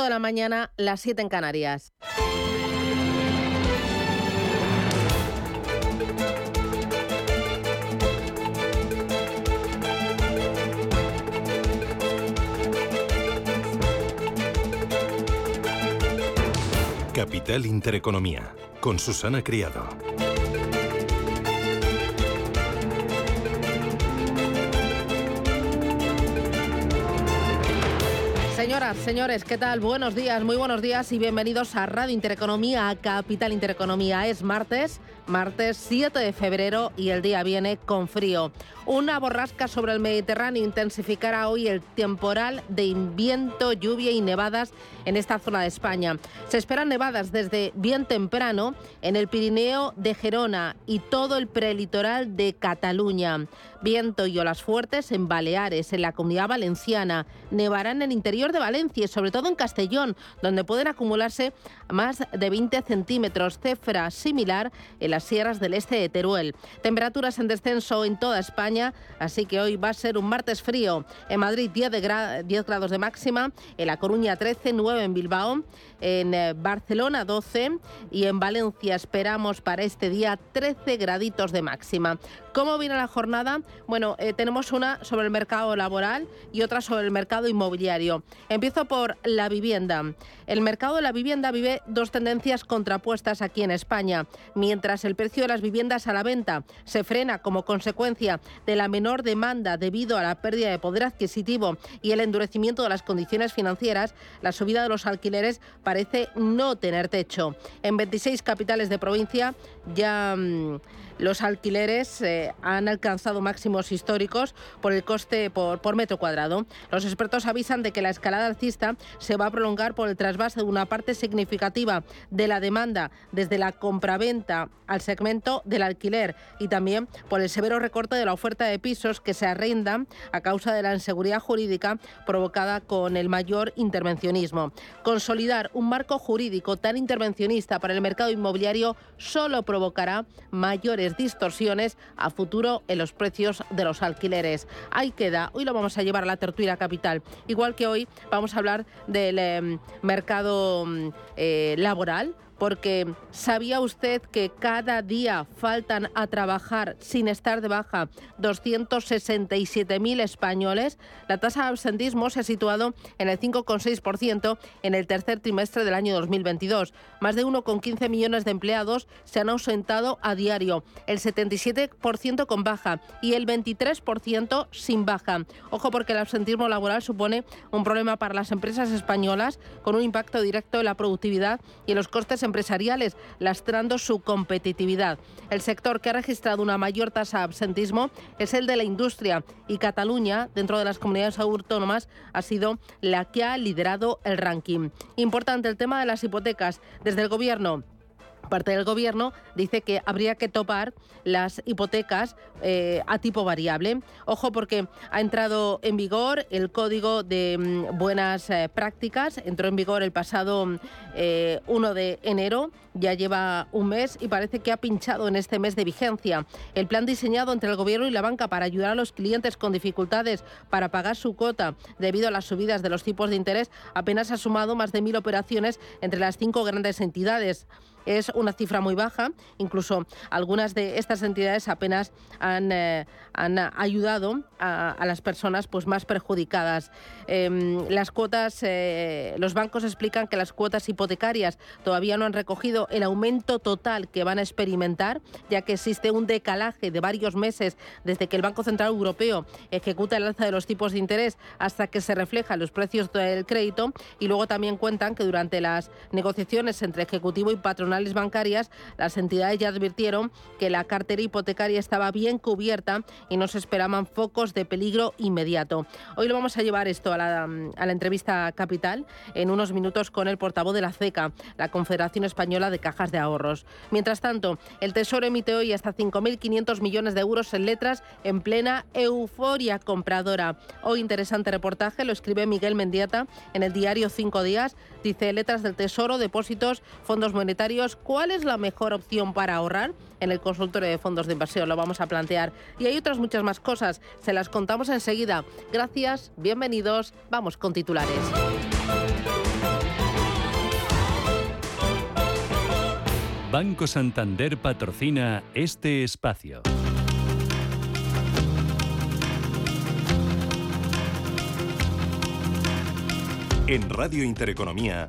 de la mañana, las 7 en Canarias. Capital Intereconomía, con Susana Criado. Señoras, señores, ¿qué tal? Buenos días, muy buenos días y bienvenidos a Radio Intereconomía, a Capital Intereconomía. Es martes, martes 7 de febrero y el día viene con frío. Una borrasca sobre el Mediterráneo intensificará hoy el temporal de viento, lluvia y nevadas en esta zona de España. Se esperan nevadas desde bien temprano en el Pirineo de Gerona y todo el prelitoral de Cataluña. Viento y olas fuertes en Baleares, en la Comunidad Valenciana. Nevarán en el interior de Valencia y sobre todo en Castellón, donde pueden acumularse más de 20 centímetros. Cefra similar en las sierras del este de Teruel. Temperaturas en descenso en toda España, así que hoy va a ser un martes frío. En Madrid 10, de 10 grados de máxima, en La Coruña 13, 9 en Bilbao, en eh, Barcelona 12 y en Valencia esperamos para este día 13 graditos de máxima. ¿Cómo viene la jornada? Bueno, eh, tenemos una sobre el mercado laboral y otra sobre el mercado inmobiliario. Empiezo por la vivienda. El mercado de la vivienda vive dos tendencias contrapuestas aquí en España. Mientras el precio de las viviendas a la venta se frena como consecuencia de la menor demanda debido a la pérdida de poder adquisitivo y el endurecimiento de las condiciones financieras, la subida de los alquileres parece no tener techo. En 26 capitales de provincia ya... Mm, los alquileres eh, han alcanzado máximos históricos por el coste por, por, metro cuadrado. Los expertos avisan de que la escalada alcista se va a prolongar por el trasvase de una parte significativa de la demanda desde la compraventa al segmento del alquiler y también por el severo recorte de la oferta de pisos que se arrendan a causa de la inseguridad jurídica provocada con el mayor intervencionismo. Consolidar un marco jurídico tan intervencionista para el mercado inmobiliario solo provocará mayores distorsiones a futuro en los precios de los alquileres. Ahí queda. Hoy lo vamos a llevar a la tertulia capital. Igual que hoy vamos a hablar del em, mercado mm, eh, laboral porque ¿sabía usted que cada día faltan a trabajar sin estar de baja 267.000 españoles? La tasa de absentismo se ha situado en el 5,6% en el tercer trimestre del año 2022. Más de 1,15 millones de empleados se han ausentado a diario, el 77% con baja y el 23% sin baja. Ojo porque el absentismo laboral supone un problema para las empresas españolas con un impacto directo en la productividad y en los costes empresariales, lastrando su competitividad. El sector que ha registrado una mayor tasa de absentismo es el de la industria y Cataluña, dentro de las comunidades autónomas, ha sido la que ha liderado el ranking. Importante el tema de las hipotecas. Desde el Gobierno parte del gobierno dice que habría que topar las hipotecas eh, a tipo variable. Ojo porque ha entrado en vigor el código de mm, buenas eh, prácticas, entró en vigor el pasado 1 eh, de enero, ya lleva un mes y parece que ha pinchado en este mes de vigencia. El plan diseñado entre el gobierno y la banca para ayudar a los clientes con dificultades para pagar su cuota debido a las subidas de los tipos de interés apenas ha sumado más de mil operaciones entre las cinco grandes entidades es una cifra muy baja. Incluso algunas de estas entidades apenas han, eh, han ayudado a, las personas pues, más perjudicadas. Em, las cuotas, eh, los bancos explican que las cuotas hipotecarias todavía no han recogido el aumento total que van a experimentar, ya que existe un decalaje de varios meses desde que el Banco Central Europeo ejecuta el alza de los tipos de interés hasta que se reflejan los precios del crédito. Y luego también cuentan que durante las negociaciones entre Ejecutivo y Patronal bancarias, las entidades ya advirtieron que la cartera hipotecaria estaba bien cubierta y no se esperaban focos de peligro inmediato. Hoy lo vamos a llevar esto a la, a la entrevista capital en unos minutos con el portavoz de la CECA, la Confederación Española de Cajas de Ahorros. Mientras tanto, el Tesoro emite hoy hasta 5.500 millones de euros en letras en plena euforia compradora. Hoy interesante reportaje, lo escribe Miguel Mendiata en el diario Cinco Días. Dice letras del Tesoro, depósitos, fondos monetarios cuál es la mejor opción para ahorrar en el consultorio de fondos de inversión. Lo vamos a plantear. Y hay otras muchas más cosas. Se las contamos enseguida. Gracias, bienvenidos. Vamos con titulares. Banco Santander patrocina este espacio. En Radio Intereconomía.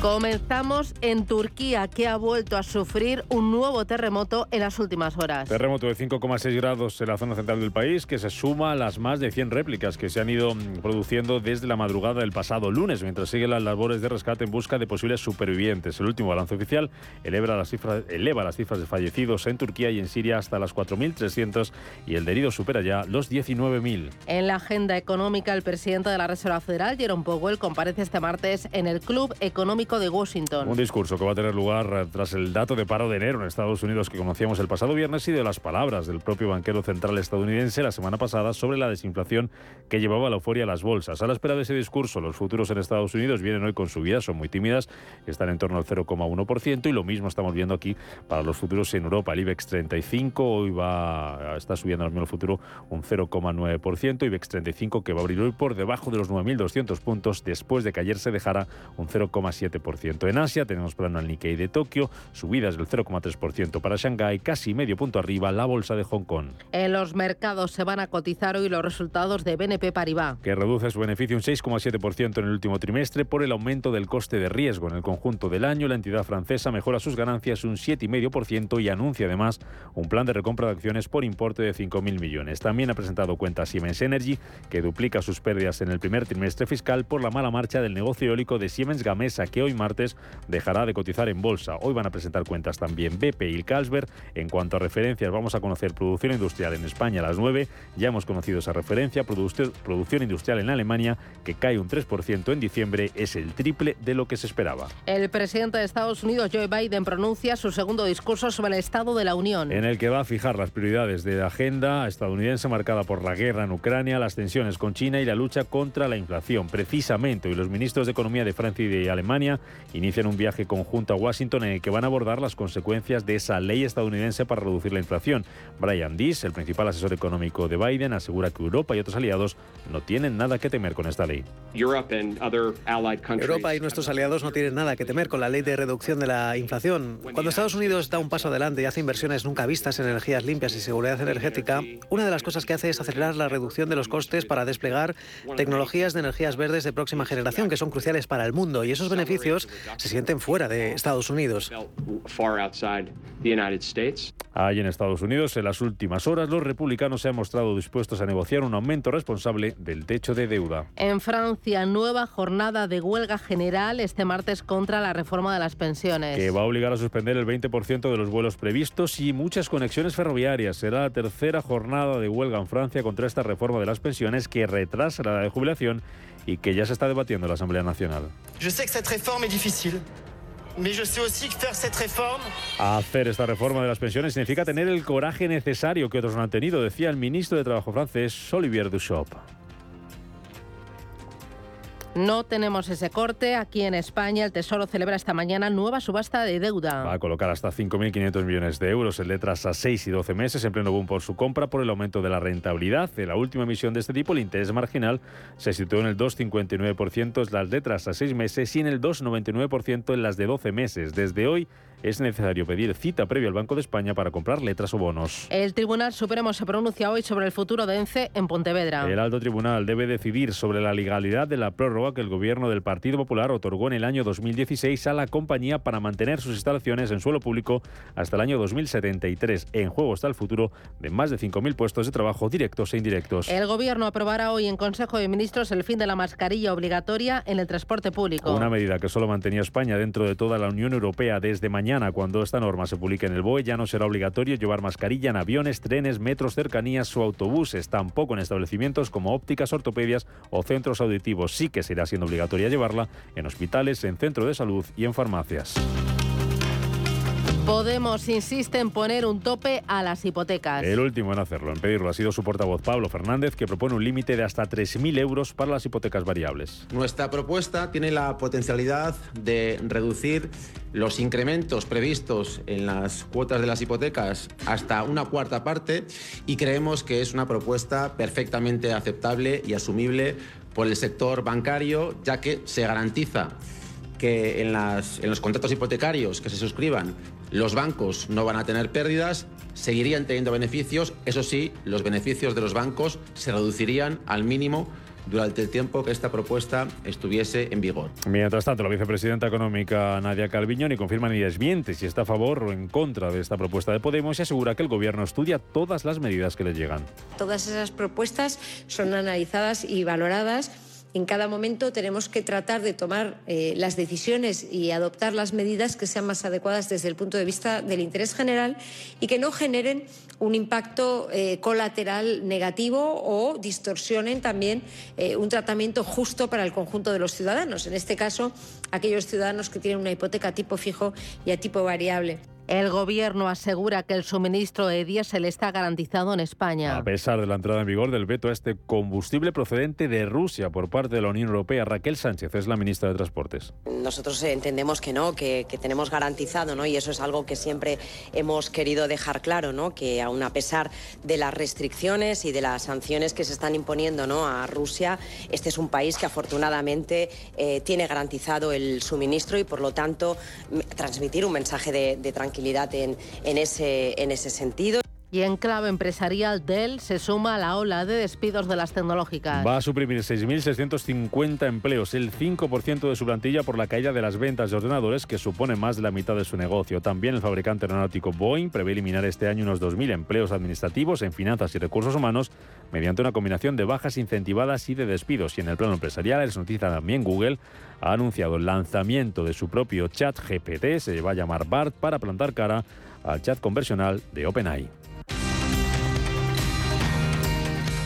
Comenzamos en Turquía, que ha vuelto a sufrir un nuevo terremoto en las últimas horas. Terremoto de 5,6 grados en la zona central del país, que se suma a las más de 100 réplicas que se han ido mm, produciendo desde la madrugada del pasado lunes, mientras siguen las labores de rescate en busca de posibles supervivientes. El último balance oficial eleva las cifras, eleva las cifras de fallecidos en Turquía y en Siria hasta las 4.300 y el de heridos supera ya los 19.000. En la agenda económica, el presidente de la Reserva Federal, Jerome Powell, comparece este martes en el Club Económico de Washington. Un discurso que va a tener lugar eh, tras el dato de paro de enero en Estados Unidos que conocíamos el pasado viernes y de las palabras del propio banquero central estadounidense la semana pasada sobre la desinflación que llevaba la euforia a las bolsas. A la espera de ese discurso, los futuros en Estados Unidos vienen hoy con subidas, son muy tímidas, están en torno al 0,1% y lo mismo estamos viendo aquí para los futuros en Europa. El IBEX 35 hoy va está subiendo al menos futuro un 0,9%, IBEX 35 que va a abrir hoy por debajo de los 9.200 puntos después de que ayer se dejara un 0,7% en Asia. Tenemos plano al Nikkei de Tokio, subidas del 0,3% para Shanghái, casi medio punto arriba la bolsa de Hong Kong. En los mercados se van a cotizar hoy los resultados de BNP Paribas. Que reduce su beneficio un 6,7% en el último trimestre por el aumento del coste de riesgo. En el conjunto del año, la entidad francesa mejora sus ganancias un 7,5% y anuncia además un plan de recompra de acciones por importe de 5.000 millones. También ha presentado cuentas Siemens Energy, que duplica sus pérdidas en el primer trimestre fiscal por la mala marcha del negocio eólico de Siemens Gamesa, que hoy hoy martes dejará de cotizar en bolsa. Hoy van a presentar cuentas también BP y Carlsberg. En cuanto a referencias, vamos a conocer producción industrial en España a las 9. Ya hemos conocido esa referencia. producción industrial en Alemania, que cae un 3% en diciembre, es el triple de lo que se esperaba. El presidente de Estados Unidos, Joe Biden, pronuncia su segundo discurso sobre el Estado de la Unión. En el que va a fijar las prioridades de la agenda estadounidense marcada por la guerra en Ucrania, las tensiones con China y la lucha contra la inflación. Precisamente, hoy los ministros de Economía de Francia y de Alemania inician un viaje conjunto a Washington en el que van a abordar las consecuencias de esa ley estadounidense para reducir la inflación. Brian Dees, el principal asesor económico de Biden, asegura que Europa y otros aliados no tienen nada que temer con esta ley. Europa y nuestros aliados no tienen nada que temer con la ley de reducción de la inflación. Cuando Estados Unidos da un paso adelante y hace inversiones nunca vistas en energías limpias y seguridad energética, una de las cosas que hace es acelerar la reducción de los costes para desplegar tecnologías de energías verdes de próxima generación que son cruciales para el mundo y esos beneficios se sienten fuera de Estados Unidos. Ahí en Estados Unidos, en las últimas horas, los republicanos se han mostrado dispuestos a negociar un aumento responsable del techo de deuda. En Francia, nueva jornada de huelga general este martes contra la reforma de las pensiones. Que va a obligar a suspender el 20% de los vuelos previstos y muchas conexiones ferroviarias. Será la tercera jornada de huelga en Francia contra esta reforma de las pensiones que retrasa la edad de jubilación y que ya se está debatiendo en la Asamblea Nacional. Yo sé que esta reforma es difícil. Hacer esta reforma de las pensiones significa tener el coraje necesario que otros no han tenido, decía el ministro de Trabajo francés, Olivier Dussopt. No tenemos ese corte. Aquí en España el Tesoro celebra esta mañana nueva subasta de deuda. Va a colocar hasta 5.500 millones de euros en letras a 6 y 12 meses en pleno boom por su compra por el aumento de la rentabilidad. En la última emisión de este tipo el interés marginal se situó en el 2,59% en las letras a 6 meses y en el 2,99% en las de 12 meses. Desde hoy es necesario pedir cita previa al Banco de España para comprar letras o bonos. El Tribunal Supremo se pronuncia hoy sobre el futuro de ENCE en Pontevedra. El alto tribunal debe decidir sobre la legalidad de la prórroga que el gobierno del Partido Popular otorgó en el año 2016 a la compañía para mantener sus instalaciones en suelo público hasta el año 2073. En juego está el futuro de más de 5.000 puestos de trabajo directos e indirectos. El gobierno aprobará hoy en Consejo de Ministros el fin de la mascarilla obligatoria en el transporte público. Una medida que solo mantenía España dentro de toda la Unión Europea desde mañana mañana, cuando esta norma se publique en el BOE, ya no será obligatorio llevar mascarilla en aviones, trenes, metros, cercanías o autobuses, tampoco en establecimientos como ópticas, ortopedias o centros auditivos. Sí que será siendo obligatoria llevarla en hospitales, en centros de salud y en farmacias. Podemos insiste en poner un tope a las hipotecas. El último en hacerlo, en pedirlo, ha sido su portavoz Pablo Fernández, que propone un límite de hasta 3.000 euros para las hipotecas variables. Nuestra propuesta tiene la potencialidad de reducir los incrementos previstos en las cuotas de las hipotecas hasta una cuarta parte y creemos que es una propuesta perfectamente aceptable y asumible por el sector bancario, ya que se garantiza que en, las, en los contratos hipotecarios que se suscriban los bancos no van a tener pérdidas, seguirían teniendo beneficios, eso sí, los beneficios de los bancos se reducirían al mínimo durante el tiempo que esta propuesta estuviese en vigor. Mientras tanto, la vicepresidenta económica Nadia Calviño ni confirma ni desmiente si está a favor o en contra de esta propuesta de Podemos y asegura que el gobierno estudia todas las medidas que le llegan. Todas esas propuestas son analizadas y valoradas en cada momento tenemos que tratar de tomar eh, las decisiones y adoptar las medidas que sean más adecuadas desde el punto de vista del interés general y que no generen un impacto eh, colateral negativo o distorsionen también eh, un tratamiento justo para el conjunto de los ciudadanos, en este caso aquellos ciudadanos que tienen una hipoteca a tipo fijo y a tipo variable. El gobierno asegura que el suministro de diésel está garantizado en España. A pesar de la entrada en vigor del veto a este combustible procedente de Rusia por parte de la Unión Europea, Raquel Sánchez es la ministra de Transportes. Nosotros entendemos que no, que, tenemos garantizado, ¿no? Y eso es algo que siempre hemos querido dejar claro, ¿no? Que aun a pesar de las restricciones y de las sanciones que se están imponiendo, ¿no? A Rusia, este es un país que afortunadamente eh, tiene garantizado el suministro y por lo tanto transmitir un mensaje de, de tranquilidad en, ese sentido. Y en clave empresarial, Dell se suma a la ola de despidos de las tecnológicas. Va a suprimir 6.650 empleos, el 5% de su plantilla por la caída de las ventas de ordenadores, que supone más de la mitad de su negocio. También el fabricante aeronáutico Boeing prevé eliminar este año unos 2.000 empleos administrativos en finanzas y recursos humanos mediante una combinación de bajas incentivadas y de despidos. Y en el plano empresarial, es noticia también Google ha anunciado el lanzamiento de su propio chat GPT, se va a llamar BART, para plantar cara al chat conversional de OpenAI.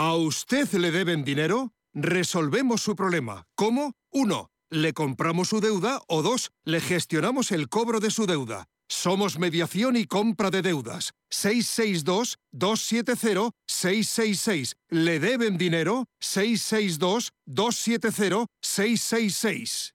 ¿A usted le deben dinero? Resolvemos su problema. ¿Cómo? 1. Le compramos su deuda o 2. Le gestionamos el cobro de su deuda. Somos mediación y compra de deudas. 662-270-666. ¿Le deben dinero? 662-270-666.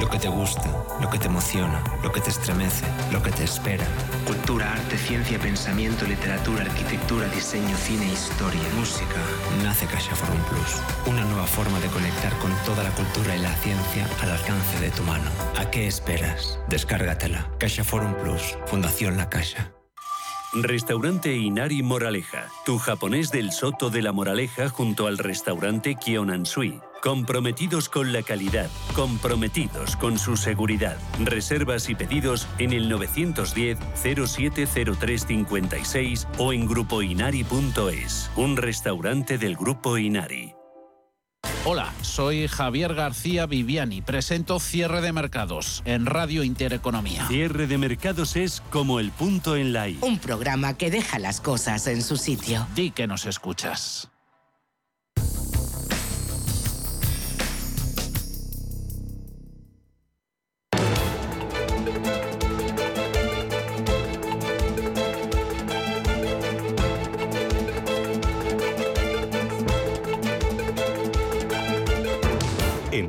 Lo que te gusta, lo que te emociona, lo que te estremece, lo que te espera. Cultura, arte, ciencia, pensamiento, literatura, arquitectura, diseño, cine, historia, música. Nace Caixa Forum Plus, una nueva forma de conectar con toda la cultura y la ciencia al alcance de tu mano. ¿A qué esperas? Descárgatela. Caixa Forum Plus, Fundación La Caixa. Restaurante Inari Moraleja, tu japonés del Soto de la Moraleja junto al restaurante Kionansui. Comprometidos con la calidad, comprometidos con su seguridad. Reservas y pedidos en el 910-070356 o en grupoinari.es, un restaurante del Grupo Inari. Hola, soy Javier García Viviani. Presento Cierre de Mercados en Radio Intereconomía. Cierre de Mercados es como el punto en la I. Un programa que deja las cosas en su sitio. Di que nos escuchas.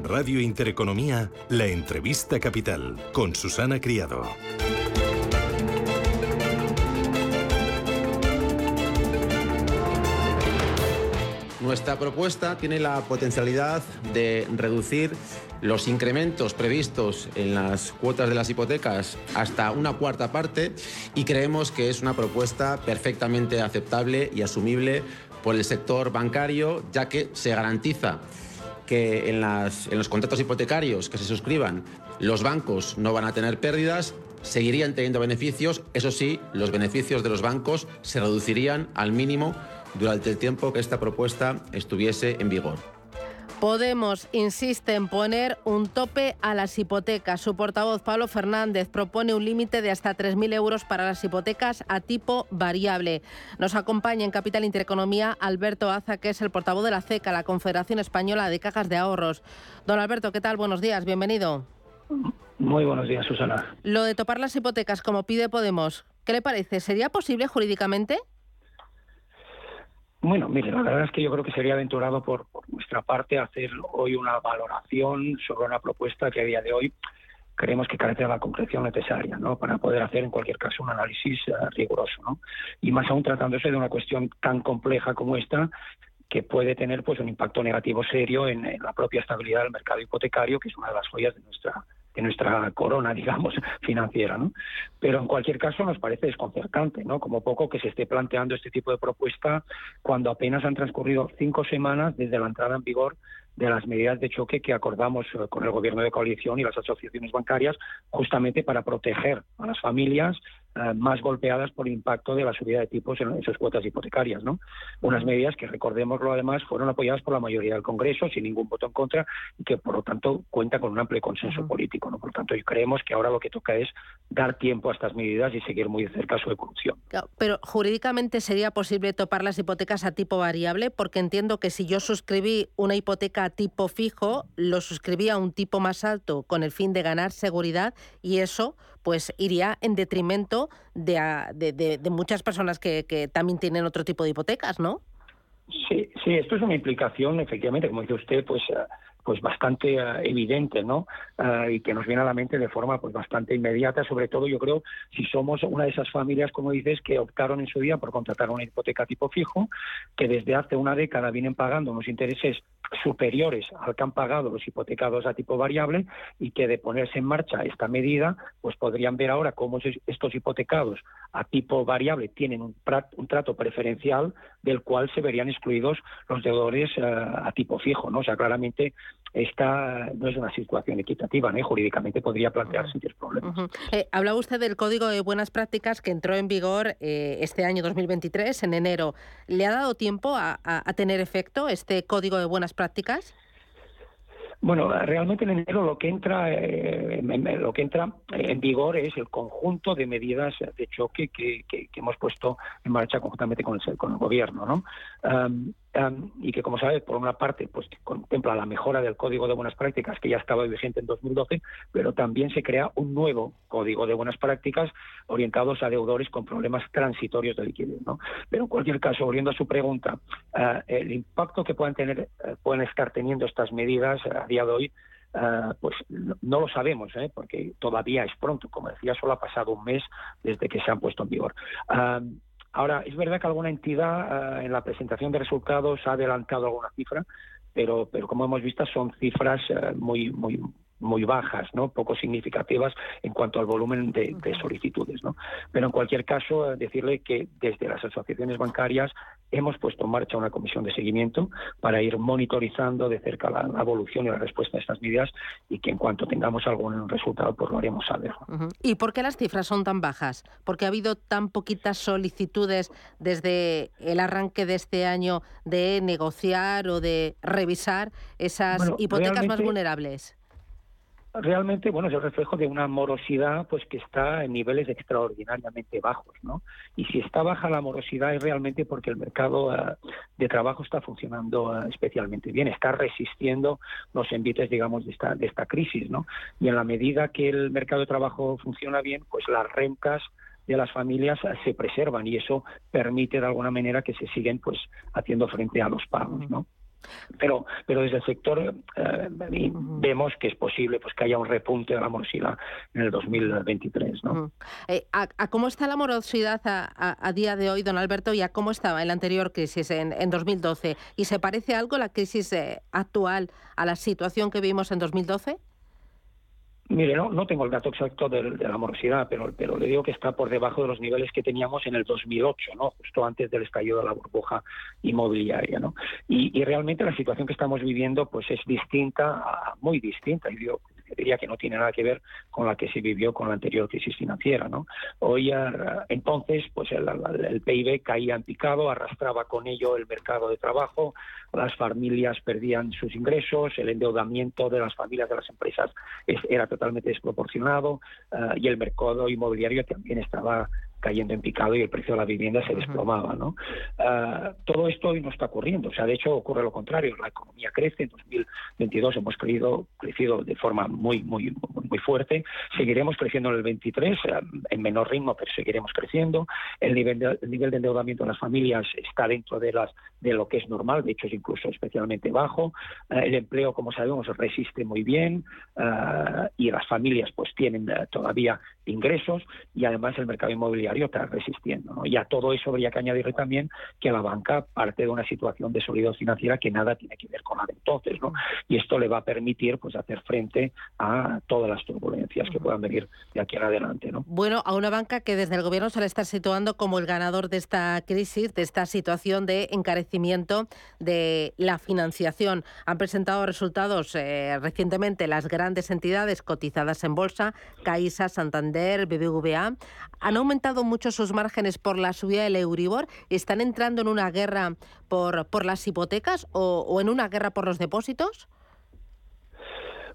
Radio Intereconomía, la entrevista capital con Susana Criado. Nuestra propuesta tiene la potencialidad de reducir los incrementos previstos en las cuotas de las hipotecas hasta una cuarta parte y creemos que es una propuesta perfectamente aceptable y asumible por el sector bancario, ya que se garantiza que en, los contratos hipotecarios que se suscriban los bancos no van a tener pérdidas, seguirían teniendo beneficios, eso sí, los beneficios de los bancos se reducirían al mínimo durante el tiempo que esta propuesta estuviese en vigor. Podemos insiste en poner un tope a las hipotecas. Su portavoz Pablo Fernández propone un límite de hasta 3.000 euros para las hipotecas a tipo variable. Nos acompaña en Capital Intereconomía Alberto Aza, que es el portavoz de la CECA, la Confederación Española de Cajas de Ahorros. Don Alberto, ¿qué tal? Buenos días, bienvenido. Muy buenos días, Susana. Lo de topar las hipotecas como pide Podemos, ¿qué le parece? ¿Sería posible jurídicamente? Bueno, mire, la verdad es que yo creo que sería aventurado por, nuestra parte hacer hoy una valoración sobre una propuesta que a día de hoy creemos que carece de la concreción necesaria ¿no? para poder hacer en cualquier caso un análisis eh, riguroso. ¿no? Y más aún tratándose de una cuestión tan compleja como esta que puede tener pues un impacto negativo serio en, en la propia estabilidad del mercado hipotecario, que es una de las joyas de nuestra de nuestra corona, digamos, financiera, ¿no? Pero en cualquier caso nos parece desconcertante, ¿no? Como poco que se esté planteando este tipo de propuesta cuando apenas han transcurrido cinco semanas desde la entrada en vigor de las medidas de choque que acordamos eh, con el gobierno de coalición y las asociaciones bancarias justamente para proteger a las familias eh, más golpeadas por el impacto de la subida de tipos en, sus cuotas hipotecarias. ¿no? Unas medidas que, recordémoslo además, fueron apoyadas por la mayoría del Congreso sin ningún voto en contra y que, por lo tanto, cuenta con un amplio consenso político. ¿no? Por lo tanto, creemos que ahora lo que toca es dar tiempo a estas medidas y seguir muy de cerca su evolución. Pero jurídicamente sería posible topar las hipotecas a tipo variable, porque entiendo que si yo suscribí una hipoteca a tipo fijo, lo suscribí a un tipo más alto con el fin de ganar seguridad y eso pues iría en detrimento de, de, muchas personas que, que también tienen otro tipo de hipotecas, ¿no? Sí, sí, esto es una implicación, efectivamente, como dice usted, pues eh, pues bastante eh, evidente, ¿no? Eh, y que nos viene a la mente de forma pues bastante inmediata, sobre todo yo creo si somos una de esas familias, como dices, que optaron en su día por contratar una hipoteca tipo fijo, que desde hace una década vienen pagando unos intereses superiores al que han pagado los hipotecados a tipo variable y que de ponerse en marcha esta medida, pues podrían ver ahora cómo estos hipotecados a tipo variable tienen un, trato preferencial del cual se verían excluidos los deudores eh, a tipo fijo, ¿no? O sea, claramente esta no es una situación equitativa, ¿no? jurídicamente podría plantearse uh problemas. Eh, hablaba usted del Código de Buenas Prácticas que entró en vigor eh, este año 2023, en enero. ¿Le ha dado tiempo a, tener efecto este Código de Buenas Prácticas? Bueno, realmente en enero lo que entra, eh, lo que entra en vigor es el conjunto de medidas de choque que, hemos puesto en marcha conjuntamente con el, con el gobierno, ¿no? Y que, como sabes, por una parte, pues contempla la mejora del Código de Buenas Prácticas que ya estaba vigente en 2012, pero también se crea un nuevo Código de Buenas Prácticas orientados a deudores con problemas transitorios de liquidez. ¿no? Pero en cualquier caso, volviendo a su pregunta, eh, el impacto que puedan tener, eh, pueden estar teniendo estas medidas a día de hoy Uh, pues no, lo sabemos, ¿eh? porque todavía es pronto. Como decía, solo ha pasado un mes desde que se han puesto en vigor. Uh, Ahora, es verdad que alguna entidad eh, en la presentación de resultados ha adelantado alguna cifra, pero, pero como hemos visto son cifras eh, muy, muy, muy bajas, ¿no? poco significativas en cuanto al volumen de, solicitudes. ¿no? Pero en cualquier caso, eh, decirle que desde las asociaciones bancarias hemos puesto en marcha una comisión de seguimiento para ir monitorizando de cerca la, evolución y la respuesta a estas medidas y que en cuanto tengamos algún resultado, pues lo haremos saber. ¿Y por qué las cifras son tan bajas? ¿Porque ha habido tan poquitas solicitudes desde el arranque de este año de negociar o de revisar esas hipotecas más vulnerables? Realmente bueno es el reflejo de una morosidad pues que está en niveles extraordinariamente bajos no y si está baja la morosidad es realmente porque el mercado eh, de trabajo está funcionando eh, especialmente bien está resistiendo los envites digamos de esta de esta crisis no y en la medida que el mercado de trabajo funciona bien pues las rentas de las familias eh, se preservan y eso permite de alguna manera que se siguen pues haciendo frente a los pagos no Pero, pero desde el sector eh, vemos que es posible pues que haya un repunte de la morosidad en el 2023. ¿no? Eh, a, cómo está la morosidad a, día de hoy, don Alberto, y a cómo estaba en la anterior crisis, en, en 2012? ¿Y se parece algo la crisis eh, actual a la situación que vimos en 2012? Mire, no, no tengo el dato exacto de, la morosidad, pero, pero le digo que está por debajo de los niveles que teníamos en el 2008, ¿no? justo antes del estallido de la burbuja inmobiliaria. ¿no? Y, y realmente la situación que estamos viviendo pues es distinta, muy distinta. Y digo, diría que no tiene nada que ver con la que se vivió con la anterior crisis financiera. ¿no? Hoy, eh, entonces, pues el, PIB caía en picado, arrastraba con ello el mercado de trabajo, las familias perdían sus ingresos, el endeudamiento de las familias de las empresas era totalmente desproporcionado eh, y el mercado inmobiliario también estaba cayendo en picado y el precio de la vivienda se desplomaba. ¿no? Ah, todo esto hoy no está ocurriendo. O sea, de hecho, ocurre lo contrario. La economía crece. En 2022 hemos crecido, crecido de forma muy, muy, muy fuerte. Seguiremos creciendo en el 23, eh, en menor ritmo, pero seguiremos creciendo. El nivel de, nivel de endeudamiento de las familias está dentro de, las, de lo que es normal, de hecho es incluso especialmente bajo. Eh, el empleo, como sabemos, resiste muy bien eh, y las familias pues tienen todavía ingresos y además el mercado inmobiliario está resistiendo. Y a todo eso habría que añadir también que la banca parte de una situación de solidez financiera que nada tiene que ver con la de entonces. ¿no? Y esto le va a permitir pues hacer frente a todas las turbulencias que puedan venir de aquí en adelante. ¿no? Bueno, a una banca que desde el gobierno se le está situando como el ganador de esta crisis, de esta situación de encarecimiento de la financiación. Han presentado resultados eh, recientemente las grandes entidades cotizadas en bolsa, Caixa, Santander, BBVA, han aumentado mucho sus márgenes por la subida del Euribor. ¿Están entrando en una guerra por, por las hipotecas o, en una guerra por los depósitos?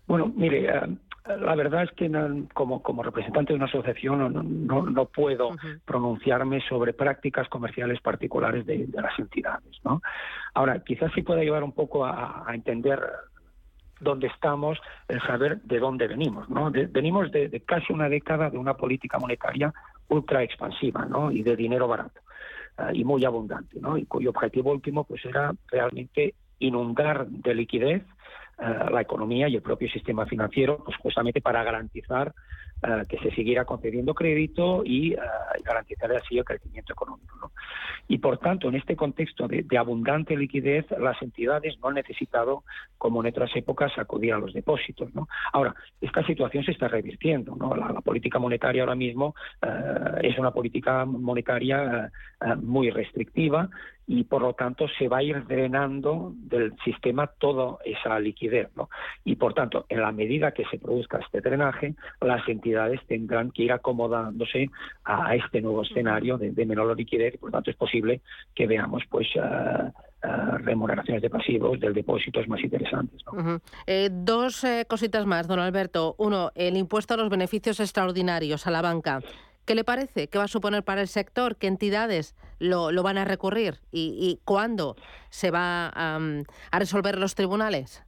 Bueno, mire, eh, la verdad es que como, como representante de una asociación no, no, puedo pronunciarme sobre prácticas comerciales particulares de, las entidades. ¿no? Ahora, quizás sí pueda ayudar un poco a entender dónde estamos, el saber de dónde venimos. ¿no? venimos de, casi una década de una política monetaria ultra expansiva ¿no? y de dinero barato eh, y muy abundante, ¿no? y cuyo objetivo último pues era realmente inundar de liquidez eh, la economía y el propio sistema financiero, pues justamente para garantizar eh, que se siguiera concediendo crédito y uh, garantizar así el crecimiento económico. Y por tanto, en este contexto de, abundante liquidez, las entidades no han necesitado, como en otras épocas, acudir a los depósitos. ¿no? Ahora, esta situación se está revirtiendo. ¿no? La, política monetaria ahora mismo es una política monetaria muy restrictiva y por lo tanto se va a ir drenando del sistema toda esa liquidez. ¿no? Y por tanto, en la medida que se produzca este drenaje, las entidades tendrán que ir acomodándose a, este nuevo escenario de, menor liquidez y por tanto es posible que veamos pues remuneraciones de pasivos del depósitos más interesantes. Eh, dos eh, cositas más, don Alberto. Uno, el impuesto a los beneficios extraordinarios a la banca. ¿Qué le parece? ¿Qué va a suponer para el sector? ¿Qué entidades lo, van a recurrir? ¿Y, cuándo se va a resolver los tribunales?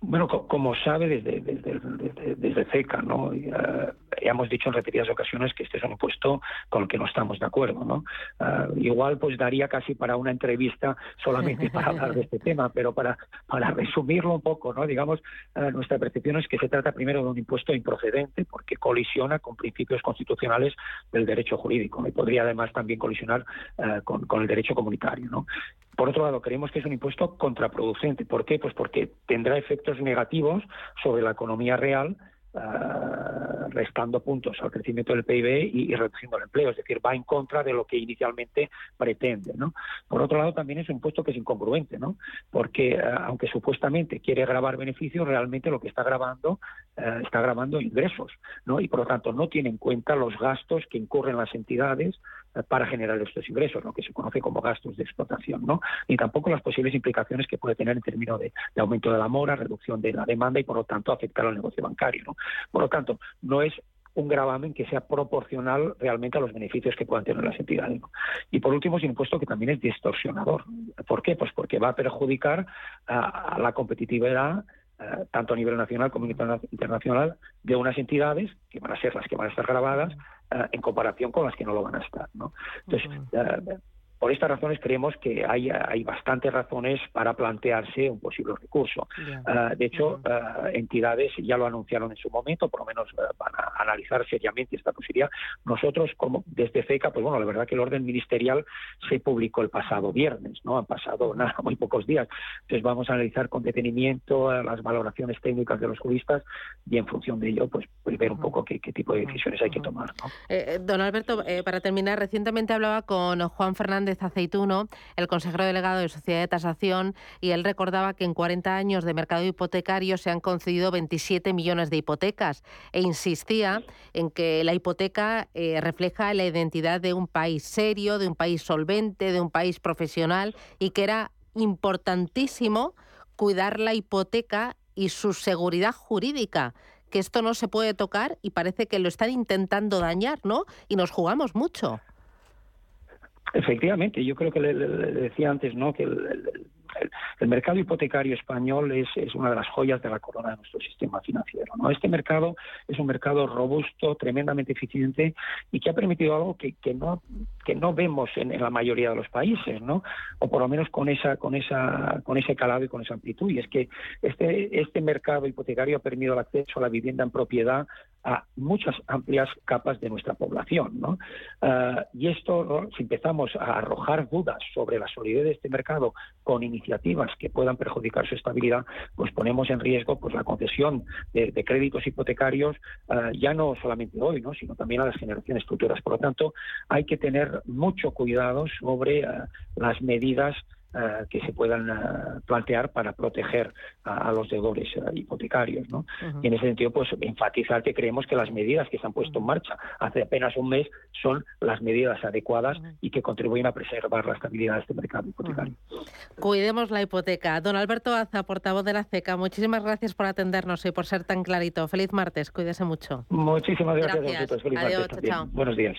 Bueno, como sabe desde, desde, desde, CECA, ¿no? Ya, hemos dicho en repetidas ocasiones que este es un impuesto con el que no estamos de acuerdo, ¿no? Ah, igual pues daría casi para una entrevista solamente para hablar de este tema, pero para, para resumirlo un poco, ¿no? Digamos, ah, nuestra percepción es que se trata primero de un impuesto improcedente porque colisiona con principios constitucionales del derecho jurídico y podría además también colisionar con, con el derecho comunitario, ¿no? Por otro lado, creemos que es un impuesto contraproducente. ¿Por qué? Pues porque tendrá efectos negativos sobre la economía real eh, restando puntos al crecimiento del PIB y, reduciendo el empleo, es decir, va en contra de lo que inicialmente pretende. ¿no? Por otro lado, también es un impuesto que es incongruente, ¿no? porque eh, aunque supuestamente quiere grabar beneficios, realmente lo que está grabando eh, está grabando ingresos, ¿no? y por lo tanto no tiene en cuenta los gastos que incurren las entidades para generar estos ingresos, lo que se conoce como gastos de explotación, ¿no? ni tampoco las posibles implicaciones que puede tener en términos de, aumento de la mora, reducción de la demanda y por lo tanto afectar al negocio bancario. Por lo tanto, no es un gravamen que sea proporcional realmente a los beneficios que puedan tener las entidades. Y por último, es un impuesto que también es distorsionador. ¿Por qué? Pues porque va a perjudicar a, la competitividad eh, tanto a nivel nacional como internacional, de unas entidades que van a ser las que van a estar grabadas eh, en comparación con las que no lo van a estar. ¿no? Entonces, por estas razones creemos que hay, hay bastantes razones para plantearse un posible recurso. Ah, de hecho, ah, entidades ya lo anunciaron en su momento, por lo menos ah, van a analizar seriamente esta posibilidad. Nosotros, como desde FECA, pues bueno, la verdad que el orden ministerial se publicó el pasado viernes, ¿no? Han pasado nada, muy pocos días. Entonces vamos a analizar con detenimiento las valoraciones técnicas de los juristas y en función de ello, pues, pues ver un poco qué, tipo de decisiones hay que tomar. Eh, eh, don Alberto, eh, para terminar, recientemente hablaba con Juan Fernández Aceituno, el consejero delegado de Sociedad de Tasación, y él recordaba que en 40 años de mercado hipotecario se han concedido 27 millones de hipotecas e insistía en que la hipoteca eh, refleja la identidad de un país serio, de un país solvente, de un país profesional y que era importantísimo cuidar la hipoteca y su seguridad jurídica que esto no se puede tocar y parece que lo están intentando dañar, ¿no? Y nos jugamos mucho. Efectivamente, yo creo que le, decía antes, ¿no? Que el, mercado hipotecario español es, es, una de las joyas de la corona de nuestro sistema financiero. ¿no? Este mercado es un mercado robusto, tremendamente eficiente y que ha permitido algo que, que no que no vemos en, la mayoría de los países, ¿no? O por lo menos con esa con esa con ese calado y con esa amplitud. Y es que este este mercado hipotecario ha permitido el acceso a la vivienda en propiedad a muchas amplias capas de nuestra población. ¿no? Ah, y esto, si empezamos a arrojar dudas sobre la solidez de este mercado con iniciativas que puedan perjudicar su estabilidad, pues ponemos en riesgo pues, la concesión de, créditos hipotecarios, ah, ya no solamente hoy, ¿no? sino también a las generaciones futuras. Por lo tanto, hay que tener mucho cuidado sobre ah, las medidas eh, que se puedan eh, plantear para proteger a, los deudores eh, hipotecarios. ¿no? Y en ese sentido, pues enfatizar que creemos que las medidas que se han puesto en marcha hace apenas un mes son las medidas adecuadas y que contribuyen a preservar la estabilidad de este mercado hipotecario. Cuidemos la hipoteca. Don Alberto Aza, portavoz de la CECA, muchísimas gracias por atendernos y por ser tan clarito. Feliz martes, cuídese mucho. Muchísimas gracias, a Feliz Adiós, martes. Buenos días.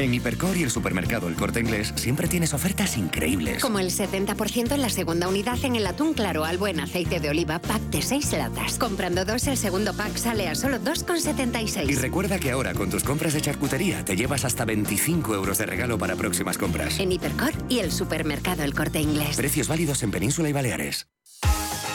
En Hipercor y el supermercado El Corte Inglés siempre tienes ofertas increíbles. Como el 70% en la segunda unidad en el atún claro al buen aceite de oliva pack de 6 latas. Comprando dos, el segundo pack sale a solo 2,76. Y recuerda que ahora con tus compras de charcutería te llevas hasta 25 euros de regalo para próximas compras. En Hipercor y el supermercado El Corte Inglés. Precios válidos en Península y Baleares.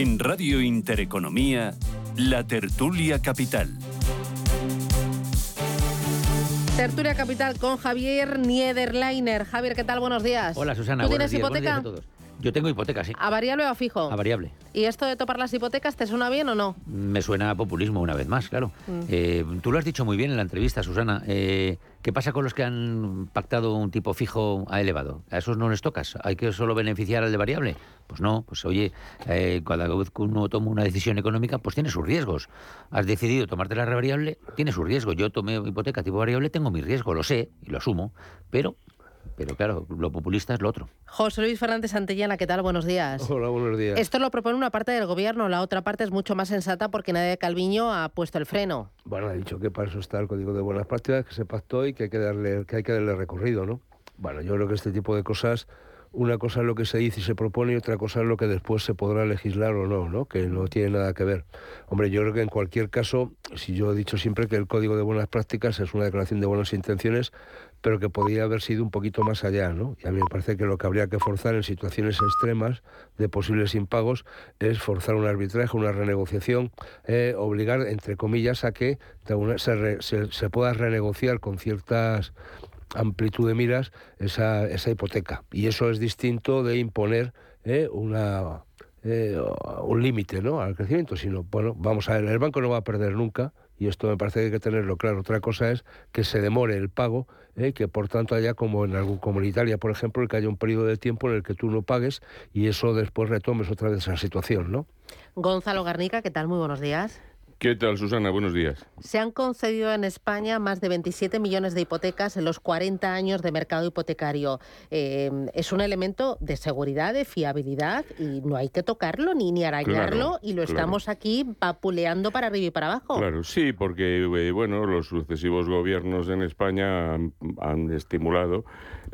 En Radio Intereconomía, La Tertulia Capital. Tertulia Capital con Javier Niederleiner. Javier, ¿qué tal? Buenos días. Hola, Susana. ¿Tú tienes hipoteca? Yo tengo hipoteca, sí. ¿A variable o a fijo? A variable. ¿Y esto de topar las hipotecas te suena bien o no? Me suena a populismo una vez más, claro. Mm. Eh, tú lo has dicho muy bien en la entrevista, Susana. Eh, ¿Qué pasa con los que han pactado un tipo fijo a elevado? ¿A esos no les tocas? ¿Hay que solo beneficiar al de variable? Pues no, pues oye, eh, cada vez que uno toma una decisión económica, pues tiene sus riesgos. Has decidido tomarte la variable, tiene su riesgo. Yo tomé hipoteca tipo variable, tengo mi riesgo, lo sé y lo asumo, pero pero claro, lo populista es lo otro. José Luis Fernández Santillana, ¿qué tal? Buenos días. Hola, buenos días. Esto lo propone una parte del gobierno, la otra parte es mucho más sensata porque nadie de Calviño ha puesto el freno. Bueno, ha dicho que para eso está el Código de Buenas Prácticas, que se pactó y que hay que darle, que hay que darle recorrido, ¿no? Bueno, yo creo que este tipo de cosas una cosa es lo que se dice y se propone y otra cosa es lo que después se podrá legislar o no, ¿no? Que no tiene nada que ver. Hombre, yo creo que en cualquier caso, si yo he dicho siempre que el Código de Buenas Prácticas es una declaración de buenas intenciones, pero que podría haber sido un poquito más allá, ¿no? Y a mí me parece que lo que habría que forzar en situaciones extremas de posibles impagos es forzar un arbitraje, una renegociación, eh, obligar, entre comillas, a que se, se, pueda renegociar con ciertas amplitud de miras esa, esa hipoteca. Y eso es distinto de imponer eh, una, eh, un límite ¿no? al crecimiento, sino, bueno, vamos a ver, el banco no va a perder nunca, y esto me parece que hay que tenerlo claro. Otra cosa es que se demore el pago, ¿eh? que por tanto haya como en algún como en Italia, por ejemplo, que haya un periodo de tiempo en el que tú no pagues y eso después retomes otra vez esa situación, ¿no? Gonzalo Garnica, ¿qué tal? Muy buenos días. ¿Qué tal, Susana? Buenos días. Se han concedido en España más de 27 millones de hipotecas en los 40 años de mercado hipotecario. Eh, es un elemento de seguridad, de fiabilidad, y no hay que tocarlo ni, ni arañarlo, y lo estamos aquí papuleando para arriba y para abajo. Claro, sí, porque eh, bueno, los sucesivos gobiernos en España han estimulado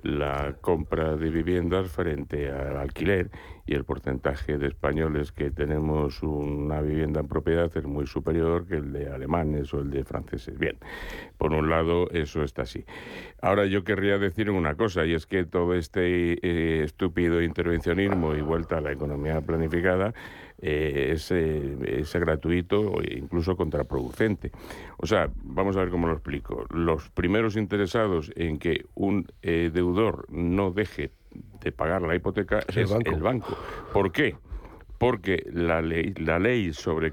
la compra de viviendas frente al alquiler y el porcentaje de españoles que tenemos una vivienda en propiedad es muy superior que el de alemanes o el de franceses. Bien, por un lado eso está así. Ahora yo querría decir una cosa y es que todo este eh, estúpido intervencionismo y vuelta a la economía planificada eh, es, eh, es, gratuito e incluso contraproducente. O sea, vamos a ver cómo lo explico. Los primeros interesados en que un deudor no deje de pagar la hipoteca es, el, banco. ¿Por qué? Porque la ley, la ley sobre